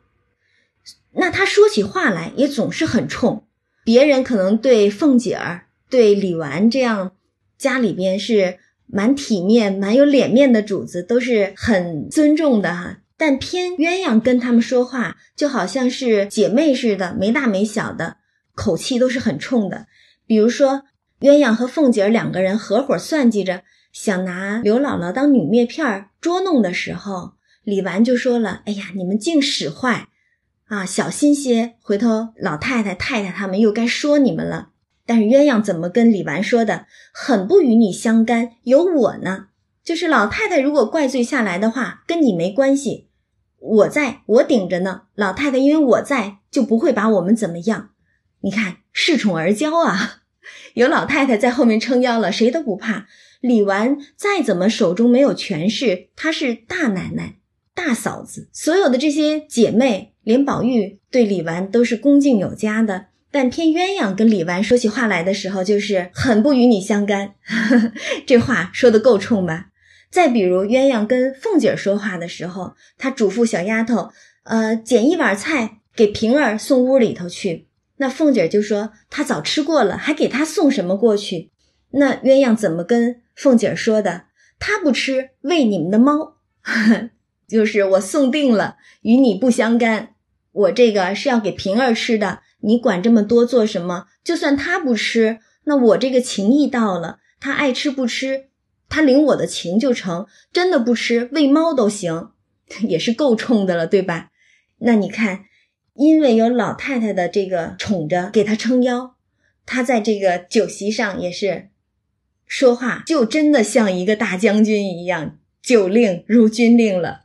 那他说起话来也总是很冲。别人可能对凤姐儿、对李纨这样家里边是蛮体面、蛮有脸面的主子，都是很尊重的哈。但偏鸳鸯跟他们说话，就好像是姐妹似的，没大没小的，口气都是很冲的。比如说，鸳鸯和凤姐儿两个人合伙算计着想拿刘姥姥当女篾片捉弄的时候。李纨就说了：“哎呀，你们净使坏，啊，小心些，回头老太太、太太他们又该说你们了。”但是鸳鸯怎么跟李纨说的？很不与你相干，有我呢。就是老太太如果怪罪下来的话，跟你没关系，我在，我顶着呢。老太太因为我在，就不会把我们怎么样。你看，恃宠而骄啊，有老太太在后面撑腰了，谁都不怕。李纨再怎么手中没有权势，她是大奶奶。大嫂子，所有的这些姐妹，连宝玉对李纨都是恭敬有加的，但偏鸳鸯跟李纨说起话来的时候，就是很不与你相干。这话说的够冲吧？再比如鸳鸯跟凤姐说话的时候，她嘱咐小丫头，呃，捡一碗菜给平儿送屋里头去。那凤姐就说她早吃过了，还给她送什么过去？那鸳鸯怎么跟凤姐说的？她不吃，喂你们的猫，就是我送定了，与你不相干。我这个是要给平儿吃的，你管这么多做什么？就算他不吃，那我这个情意到了，他爱吃不吃，他领我的情就成。真的不吃，喂猫都行，也是够冲的了，对吧？那你看。因为有老太太的这个宠着，给他撑腰，他在这个酒席上也是说话，就真的像一个大将军一样，酒令如军令了。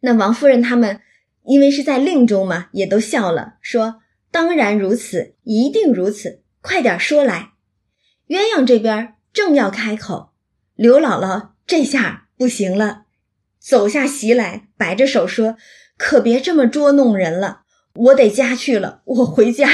那王夫人他们因为是在令中嘛，也都笑了，说：“当然如此，一定如此，快点说来。”鸳鸯这边正要开口，刘姥姥这下不行了，走下席来，摆着手说。可别这么捉弄人了，我得家去了，我回家，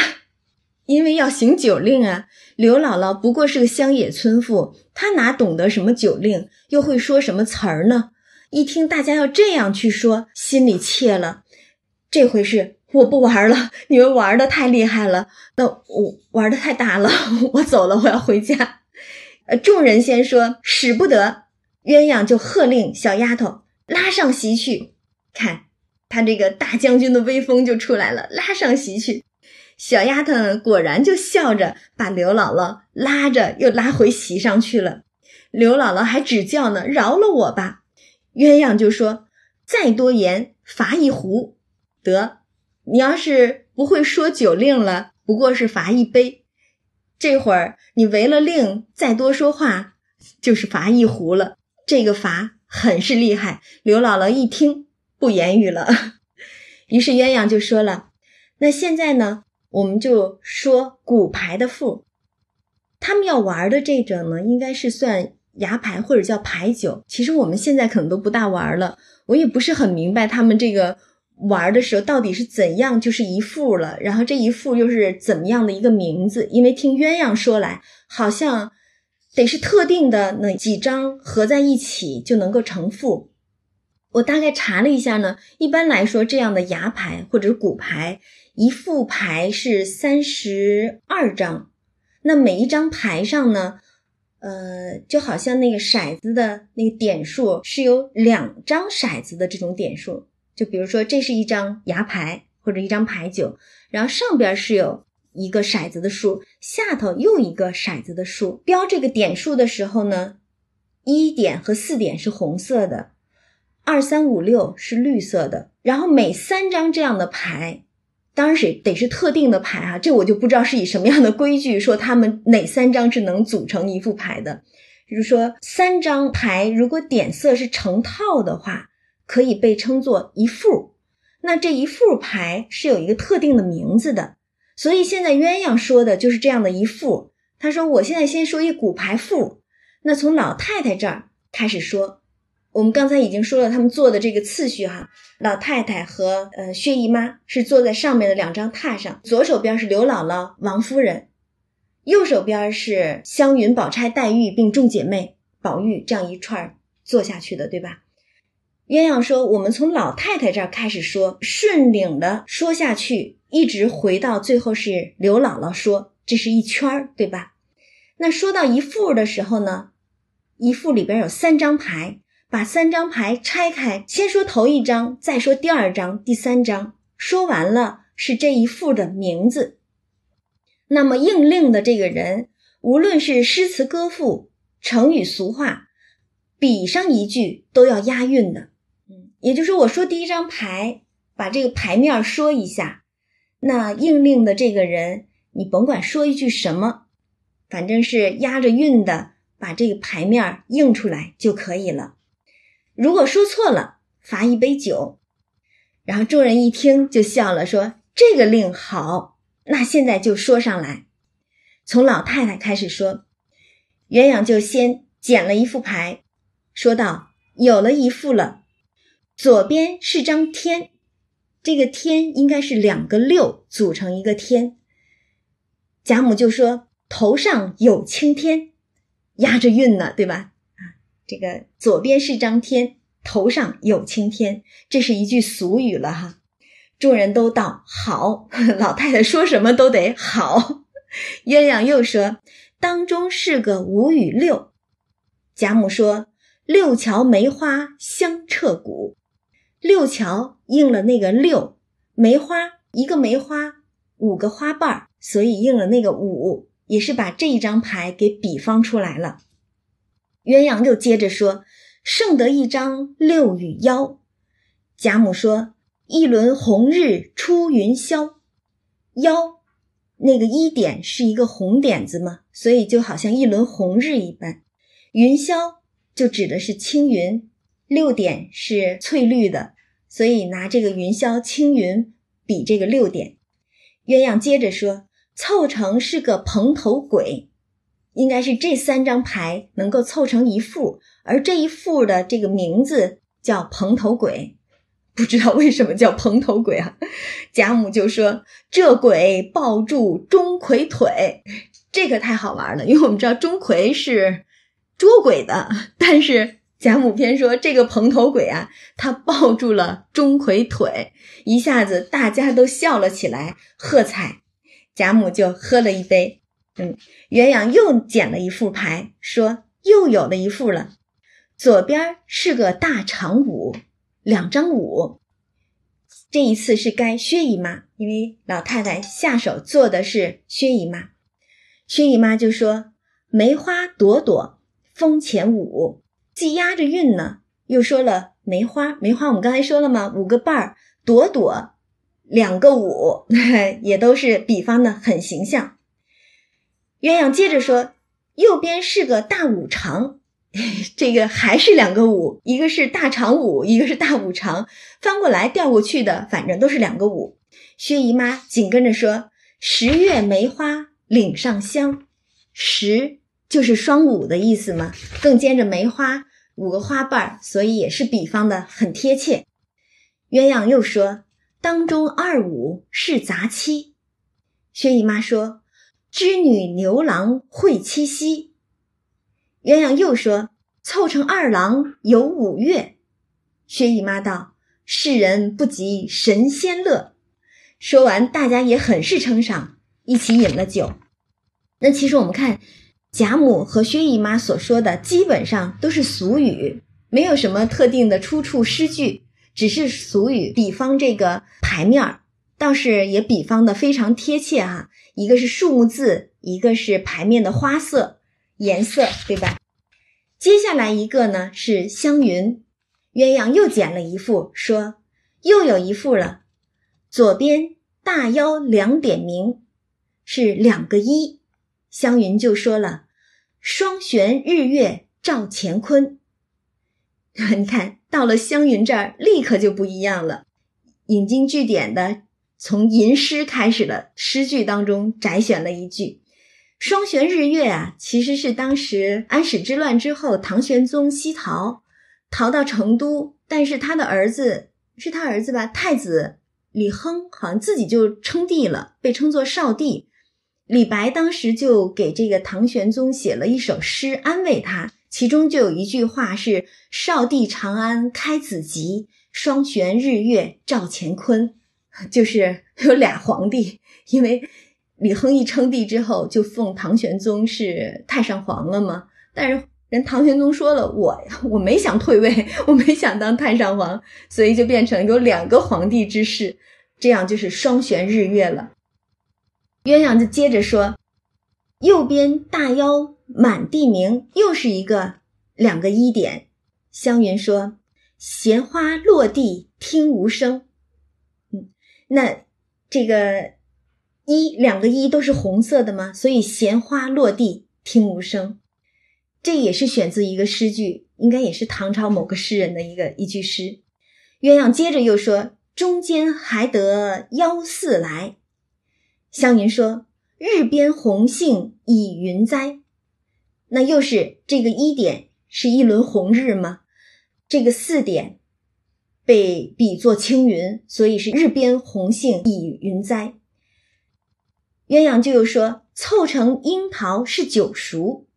因为要行酒令啊。刘姥姥不过是个乡野村妇，她哪懂得什么酒令，又会说什么词儿呢？一听大家要这样去说，心里怯了。这回是我不玩了，你们玩的太厉害了，那我玩的太大了，我走了，我要回家。呃，众人先说使不得，鸳鸯就喝令小丫头拉上席去，看。他这个大将军的威风就出来了，拉上席去。小丫头果然就笑着把刘姥姥拉着又拉回席上去了。刘姥姥还只叫呢：“饶了我吧！”鸳鸯就说：“再多言，罚一壶。得，你要是不会说酒令了，不过是罚一杯。这会儿你违了令，再多说话，就是罚一壶了。这个罚很是厉害。”刘姥姥一听。不言语了，于是鸳鸯就说了：“那现在呢，我们就说骨牌的副，他们要玩的这种呢，应该是算牙牌或者叫牌九。其实我们现在可能都不大玩了，我也不是很明白他们这个玩的时候到底是怎样，就是一副了。然后这一副又是怎么样的一个名字？因为听鸳鸯说来，好像得是特定的那几张合在一起就能够成副。”我大概查了一下呢，一般来说，这样的牙牌或者是骨牌，一副牌是三十二张。那每一张牌上呢，呃，就好像那个骰子的那个点数是有两张骰子的这种点数。就比如说，这是一张牙牌或者一张牌九，然后上边是有一个骰子的数，下头又一个骰子的数。标这个点数的时候呢，一点和四点是红色的。二三五六是绿色的，然后每三张这样的牌，当然是得是特定的牌啊，这我就不知道是以什么样的规矩说他们哪三张是能组成一副牌的。比如说三张牌如果点色是成套的话，可以被称作一副。那这一副牌是有一个特定的名字的，所以现在鸳鸯说的就是这样的一副。他说：“我现在先说一骨牌副，那从老太太这儿开始说。”我们刚才已经说了他们坐的这个次序哈，老太太和呃薛姨妈是坐在上面的两张榻上，左手边是刘姥姥、王夫人，右手边是湘云、宝钗、黛玉并众姐妹、宝玉这样一串坐下去的，对吧？鸳鸯说，我们从老太太这儿开始说，顺领的说下去，一直回到最后是刘姥姥说，这是一圈儿，对吧？那说到一副的时候呢，一副里边有三张牌。把三张牌拆开，先说头一张，再说第二张、第三张。说完了是这一副的名字。那么应令的这个人，无论是诗词歌赋、成语俗话，比上一句都要押韵的。嗯，也就是说，我说第一张牌，把这个牌面说一下，那应令的这个人，你甭管说一句什么，反正是押着韵的，把这个牌面应出来就可以了。如果说错了，罚一杯酒。然后众人一听就笑了，说：“这个令好，那现在就说上来。”从老太太开始说，鸳鸯就先捡了一副牌，说道：“有了一副了，左边是张天，这个天应该是两个六组成一个天。”贾母就说：“头上有青天，押着韵呢，对吧？”这个左边是张天，头上有青天。这是一句俗语了哈。众人都道好，老太太说什么都得好。鸳鸯又说，当中是个五与六。贾母说，六桥梅花香彻骨。六桥应了那个六，梅花一个梅花五个花瓣儿，所以应了那个五，也是把这一张牌给比方出来了。鸳鸯又接着说，剩得一张六与幺。贾母说。一轮红日出云霄，腰那个一点是一个红点子嘛，所以就好像一轮红日一般。云霄就指的是青云，六点是翠绿的，所以拿这个云霄青云比这个六点。鸳鸯接着说，凑成是个蓬头鬼，应该是这三张牌能够凑成一副，而这一副的这个名字叫蓬头鬼。不知道为什么叫蓬头鬼啊？贾母就说：“这鬼抱住钟馗腿，这个太好玩了。因为我们知道钟馗是捉鬼的，但是贾母偏说这个蓬头鬼啊，他抱住了钟馗腿，一下子大家都笑了起来，喝彩。贾母就喝了一杯。嗯，鸳鸯又捡了一副牌，说又有了一副了，左边是个大长五。”两张五，这一次是该薛姨妈，因为老太太下手做的是薛姨妈。薛姨妈就说：“梅花朵朵风前舞，既押着韵呢，又说了梅花。梅花我们刚才说了吗？五个瓣儿，朵朵两个五，也都是比方的很形象。”鸳鸯接着说：“右边是个大五常。”这个还是两个五，一个是大长五，一个是大五长，翻过来调过去的，反正都是两个五。薛姨妈紧跟着说：“十月梅花岭上香，十就是双五的意思嘛，更兼着梅花五个花瓣，所以也是比方的很贴切。”鸳鸯又说：“当中二五是杂七。”薛姨妈说：“织女牛郎会七夕。”鸳鸯又说：“凑成二郎有五岳。”薛姨妈道：“世人不及神仙乐。”说完，大家也很是称赏，一起饮了酒。那其实我们看贾母和薛姨妈所说的，基本上都是俗语，没有什么特定的出处诗句，只是俗语。比方这个牌面儿，倒是也比方的非常贴切哈。一个是数目字，一个是牌面的花色。颜色对吧？接下来一个呢是湘云，鸳鸯又捡了一副，说又有一副了。左边大腰两点明，是两个一。湘云就说了：“双悬日月照乾坤。”你看到了湘云这儿，立刻就不一样了，引经据典的从吟诗开始的，诗句当中摘选了一句。双悬日月啊，其实是当时安史之乱之后，唐玄宗西逃，逃到成都，但是他的儿子是他儿子吧？太子李亨好像自己就称帝了，被称作少帝。李白当时就给这个唐玄宗写了一首诗安慰他，其中就有一句话是“少帝长安开子集，双悬日月照乾坤”，就是 有俩皇帝，因为。李亨一称帝之后，就奉唐玄宗是太上皇了嘛。但是人唐玄宗说了，我我没想退位，我没想当太上皇，所以就变成有两个皇帝之势，这样就是双悬日月了。鸳鸯就接着说，右边大腰满地明，又是一个两个一点。湘云说，闲花落地听无声。那这个。一两个一都是红色的吗？所以闲花落地听无声，这也是选自一个诗句，应该也是唐朝某个诗人的一个一句诗。鸳鸯接着又说：“中间还得幺四来。”湘云说：“日边红杏倚云栽。”那又是这个一点是一轮红日吗？这个四点被比作青云，所以是日边红杏倚云栽。鸳鸯就又说：“凑成樱桃是九熟。”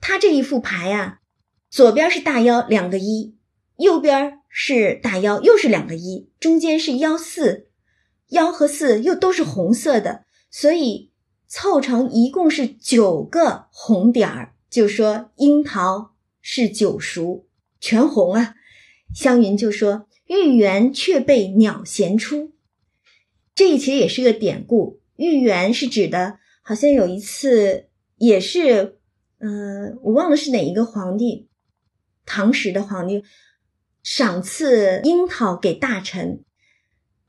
他这一副牌啊，左边是大腰两个一，右边是大腰，又是两个一，中间是幺四，幺和四又都是红色的，所以凑成一共是九个红点儿，就说樱桃是九熟，全红啊。湘云就说：“玉园却被鸟衔出。”这其实也是个典故。玉园是指的，好像有一次也是，呃，我忘了是哪一个皇帝，唐时的皇帝赏赐樱桃给大臣，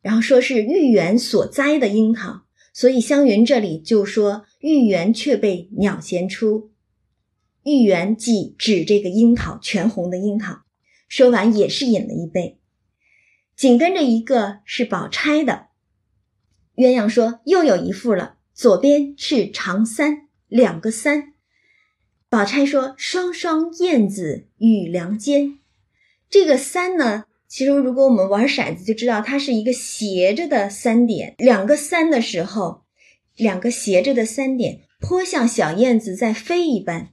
然后说是玉园所栽的樱桃，所以湘云这里就说玉园却被鸟衔出。玉园即指这个樱桃，全红的樱桃。说完也是饮了一杯，紧跟着一个是宝钗的。鸳鸯说：“又有一副了，左边是长三，两个三。”宝钗说：“双双燕子与梁间。”这个三呢，其实如果我们玩骰子就知道，它是一个斜着的三点，两个三的时候，两个斜着的三点，颇像小燕子在飞一般。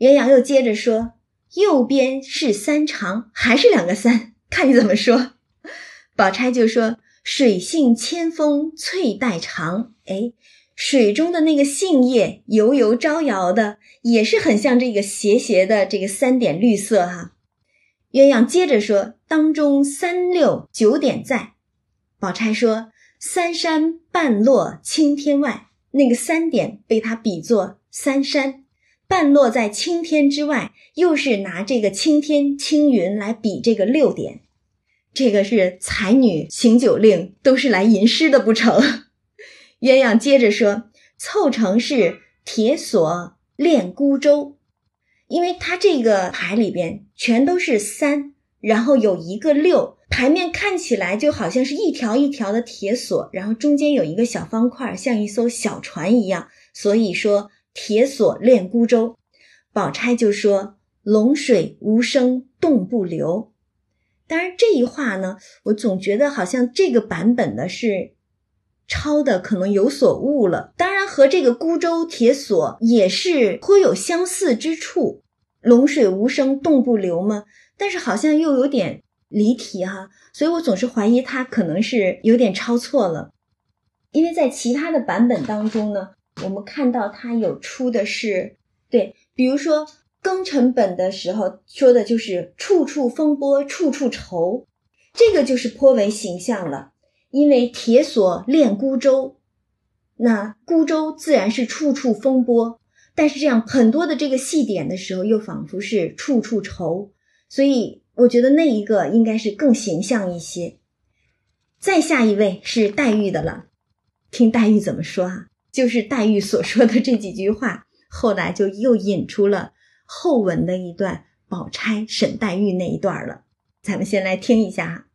鸳鸯又接着说。右边是三长，还是两个三？看你怎么说。宝钗就说：“水性千峰翠带长。”哎，水中的那个杏叶油油招摇的，也是很像这个斜斜的这个三点绿色哈。鸳鸯接着说：“当中三六九点在。”宝钗说：“三山半落青天外。”那个三点被他比作三山。半落在青天之外，又是拿这个青天青云来比这个六点，这个是才女行酒令，都是来吟诗的不成？鸳鸯接着说，凑成是铁锁链孤舟，因为它这个牌里边全都是三，然后有一个六，牌面看起来就好像是一条一条的铁锁，然后中间有一个小方块，像一艘小船一样，所以说。铁锁链孤舟，宝钗就说：“龙水无声动不流。”当然，这一话呢，我总觉得好像这个版本的是抄的，可能有所误了。当然，和这个孤舟铁锁也是颇有相似之处，“龙水无声动不流”嘛。但是好像又有点离题哈，所以我总是怀疑他可能是有点抄错了，因为在其他的版本当中呢。我们看到他有出的是，对，比如说庚辰本的时候说的就是“处处风波处处愁”，这个就是颇为形象了。因为铁锁链孤舟，那孤舟自然是处处风波，但是这样很多的这个细点的时候，又仿佛是处处愁，所以我觉得那一个应该是更形象一些。再下一位是黛玉的了，听黛玉怎么说啊？就是黛玉所说的这几句话，后来就又引出了后文的一段宝钗审黛玉那一段了。咱们先来听一下哈。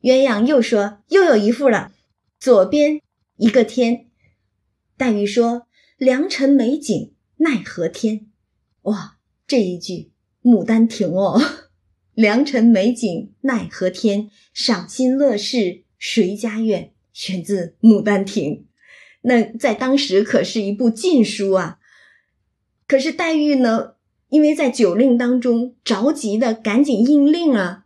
鸳鸯又说：“又有一副了，左边一个天。”黛玉说：“良辰美景奈何天？”哇，这一句《牡丹亭》哦，“ 良辰美景奈何天，赏心乐事谁家院？”选自《牡丹亭》。那在当时可是一部禁书啊，可是黛玉呢，因为在酒令当中着急的赶紧应令啊，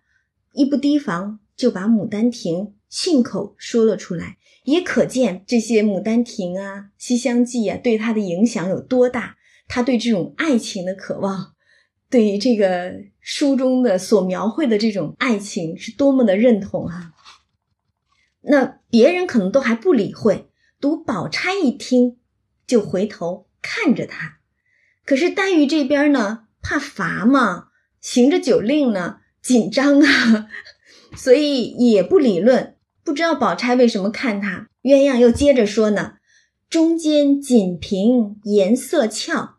一不提防就把《牡丹亭》信口说了出来，也可见这些《牡丹亭》啊、《西厢记》啊对他的影响有多大。他对这种爱情的渴望，对于这个书中的所描绘的这种爱情是多么的认同啊！那别人可能都还不理会。读宝钗一听，就回头看着他。可是黛玉这边呢，怕罚嘛，行着酒令呢，紧张啊，所以也不理论。不知道宝钗为什么看他。鸳鸯又接着说呢：“中间锦屏颜色俏，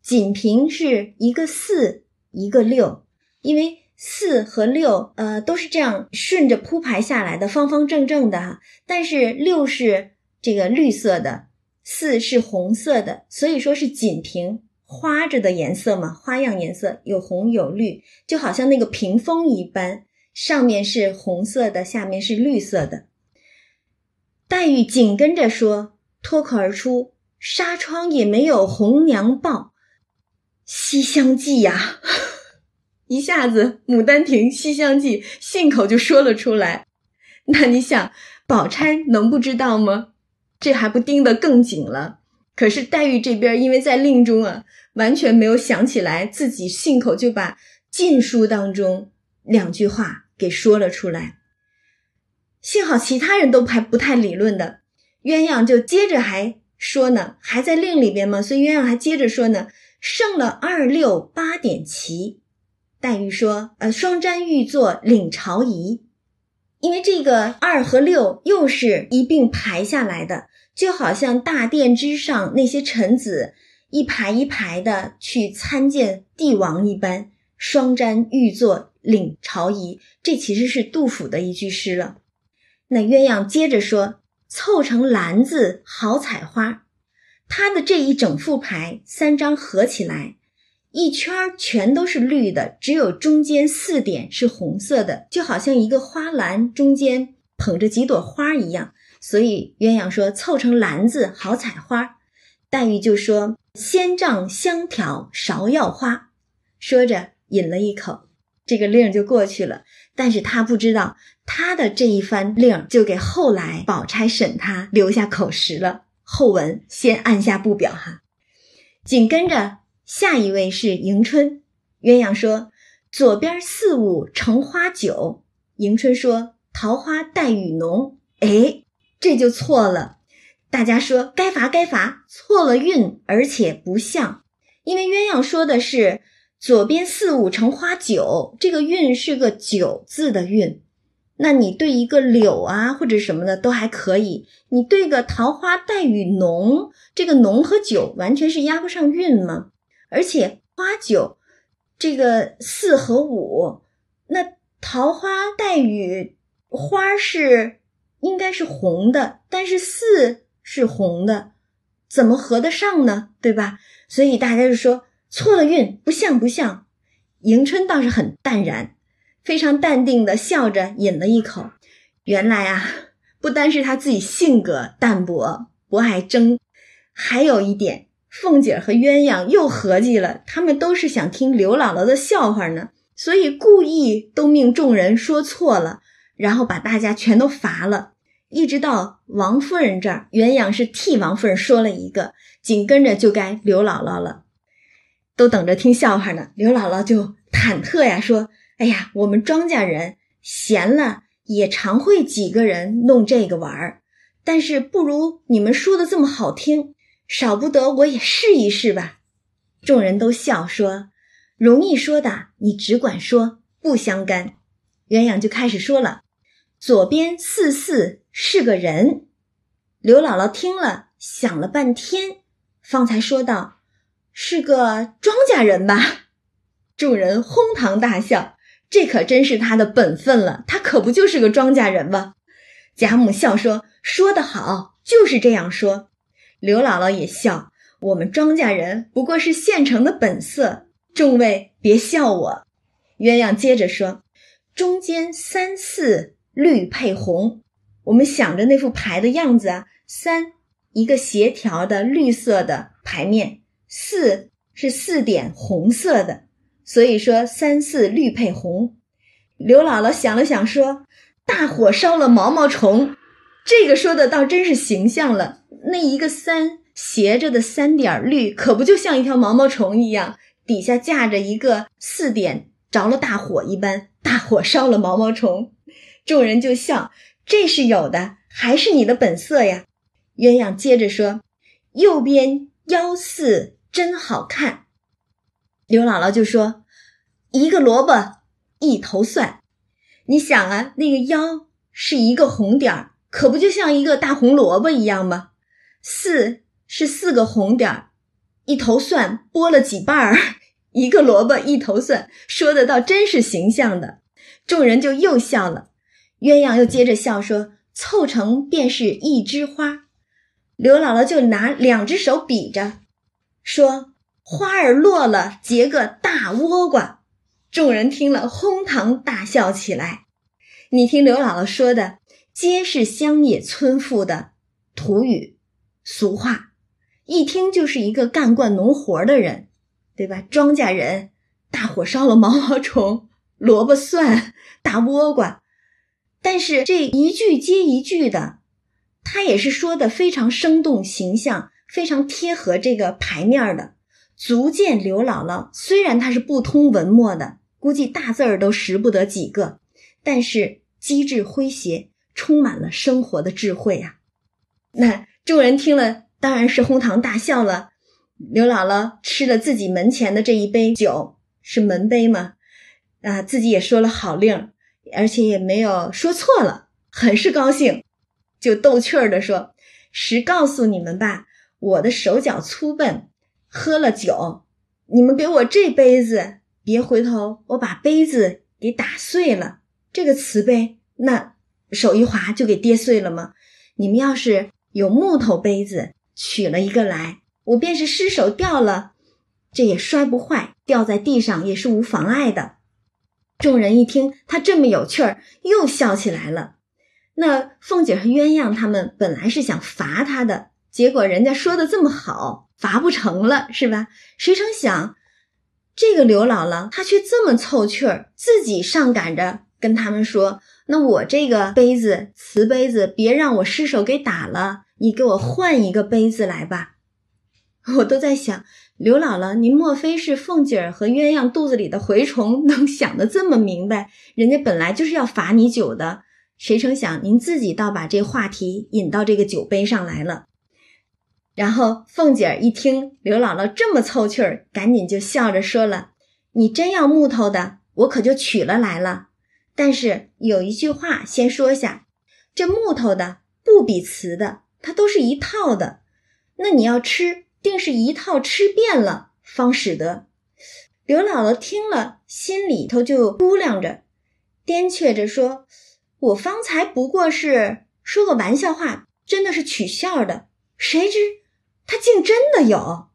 锦屏是一个四，一个六，因为四和六，呃，都是这样顺着铺排下来的，方方正正的哈。但是六是。”这个绿色的四是红色的，所以说是锦屏花着的颜色嘛，花样颜色有红有绿，就好像那个屏风一般，上面是红色的，下面是绿色的。黛玉紧跟着说，脱口而出：“纱窗也没有红娘报，《西厢记》呀。”一下子《牡丹亭》《西厢记》信口就说了出来。那你想，宝钗能不知道吗？这还不盯得更紧了。可是黛玉这边因为在令中啊，完全没有想起来，自己信口就把禁书当中两句话给说了出来。幸好其他人都还不太理论的，鸳鸯就接着还说呢，还在令里边嘛，所以鸳鸯还接着说呢，剩了二六八点齐。黛玉说：“呃，双瞻玉座领朝仪，因为这个二和六又是一并排下来的。”就好像大殿之上那些臣子一排一排的去参见帝王一般，双瞻玉座领朝仪，这其实是杜甫的一句诗了。那鸳鸯接着说：“凑成篮子好采花。”他的这一整副牌三张合起来，一圈全都是绿的，只有中间四点是红色的，就好像一个花篮中间捧着几朵花一样。所以鸳鸯说凑成篮子好采花，黛玉就说仙杖香条芍药花，说着饮了一口，这个令就过去了。但是他不知道，他的这一番令就给后来宝钗审他留下口实了。后文先按下不表哈。紧跟着下一位是迎春，鸳鸯说左边四五成花酒，迎春说桃花带雨浓，哎。这就错了，大家说该罚该罚，错了韵，而且不像，因为鸳鸯说的是左边四五成花酒，这个韵是个九字的韵，那你对一个柳啊或者什么的都还可以，你对个桃花带雨浓，这个浓和酒完全是压不上韵嘛，而且花酒这个四和五，那桃花带雨花是。应该是红的，但是四是红的，怎么合得上呢？对吧？所以大家就说错了韵，不像不像。迎春倒是很淡然，非常淡定的笑着饮了一口。原来啊，不单是他自己性格淡泊不爱争，还有一点，凤姐和鸳鸯又合计了，他们都是想听刘姥姥的笑话呢，所以故意都命众人说错了。然后把大家全都罚了，一直到王夫人这儿，鸳鸯是替王夫人说了一个，紧跟着就该刘姥姥了，都等着听笑话呢。刘姥姥就忐忑呀，说：“哎呀，我们庄稼人闲了也常会几个人弄这个玩儿，但是不如你们说的这么好听，少不得我也试一试吧。”众人都笑说：“容易说的，你只管说，不相干。”鸳鸯就开始说了。左边四四是个人，刘姥姥听了想了半天，方才说道：“是个庄稼人吧？”众人哄堂大笑，这可真是他的本分了，他可不就是个庄稼人吗？贾母笑说：“说得好，就是这样说。”刘姥姥也笑：“我们庄稼人不过是现成的本色，众位别笑我。”鸳鸯接着说：“中间三四。”绿配红，我们想着那副牌的样子啊，三一个协调的绿色的牌面，四是四点红色的，所以说三四绿配红。刘姥姥想了想说：“大火烧了毛毛虫，这个说的倒真是形象了。那一个三斜着的三点绿，可不就像一条毛毛虫一样，底下架着一个四点着了大火一般，大火烧了毛毛虫。”众人就笑，这是有的，还是你的本色呀？鸳鸯接着说：“右边腰四真好看。”刘姥姥就说：“一个萝卜一头蒜。”你想啊，那个腰是一个红点儿，可不就像一个大红萝卜一样吗？四是四个红点儿，一头蒜剥了几瓣儿，一个萝卜一头蒜，说的倒真是形象的。众人就又笑了。鸳鸯又接着笑说：“凑成便是一枝花。”刘姥姥就拿两只手比着，说：“花儿落了，结个大倭瓜。”众人听了，哄堂大笑起来。你听刘姥姥说的，皆是乡野村妇的土语俗话，一听就是一个干惯农活的人，对吧？庄稼人大火烧了毛毛虫、萝卜蒜、大倭瓜，但是这一句接一句的，他也是说的非常生动形象，非常贴合这个牌面的，足见刘姥姥虽然她是不通文墨的，估计大字儿都识不得几个，但是机智诙谐，充满了生活的智慧啊。那众人听了，当然是哄堂大笑了。刘姥姥吃了自己门前的这一杯酒，是门杯吗？啊，自己也说了好令儿，而且也没有说错了，很是高兴，就逗趣儿的说：“实告诉你们吧，我的手脚粗笨，喝了酒，你们给我这杯子，别回头我把杯子给打碎了。这个瓷杯，那手一滑就给跌碎了吗？你们要是……”有木头杯子，取了一个来，我便是失手掉了，这也摔不坏，掉在地上也是无妨碍的。众人一听他这么有趣儿，又笑起来了。那凤姐和鸳鸯他们本来是想罚他的，结果人家说的这么好，罚不成了，是吧？谁成想，这个刘姥姥她却这么凑趣儿，自己上赶着跟他们说：“那我这个杯子，瓷杯子，别让我失手给打了。”你给我换一个杯子来吧，我都在想，刘姥姥，您莫非是凤姐儿和鸳鸯肚子里的蛔虫，能想得这么明白？人家本来就是要罚你酒的，谁成想您自己倒把这话题引到这个酒杯上来了。然后凤姐儿一听刘姥姥这么凑趣儿，赶紧就笑着说了：“你真要木头的，我可就取了来了。但是有一句话先说下，这木头的不比瓷的。”它都是一套的，那你要吃，定是一套吃遍了，方使得。刘姥姥听了，心里头就估量着，颠却着说：“我方才不过是说个玩笑话，真的是取笑的。谁知他竟真的有。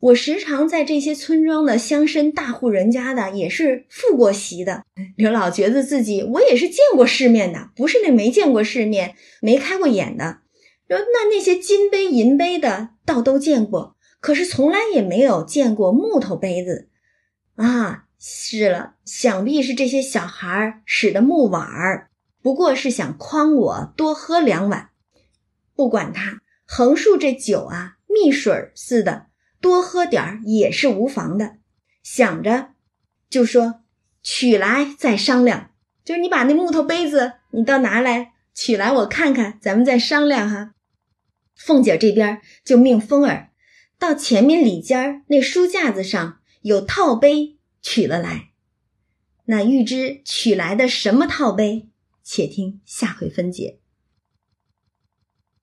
我时常在这些村庄的乡绅大户人家的，也是复过席的。刘老觉得自己，我也是见过世面的，不是那没见过世面、没开过眼的。”说那那些金杯银杯的倒都见过，可是从来也没有见过木头杯子啊！是了，想必是这些小孩使的木碗儿，不过是想诓我多喝两碗。不管他，横竖这酒啊，蜜水似的，多喝点儿也是无妨的。想着，就说取来再商量。就是你把那木头杯子，你倒拿来取来，我看看，咱们再商量哈。凤姐这边就命风儿到前面里间那书架子上有套杯取了来，那欲知取来的什么套杯，且听下回分解。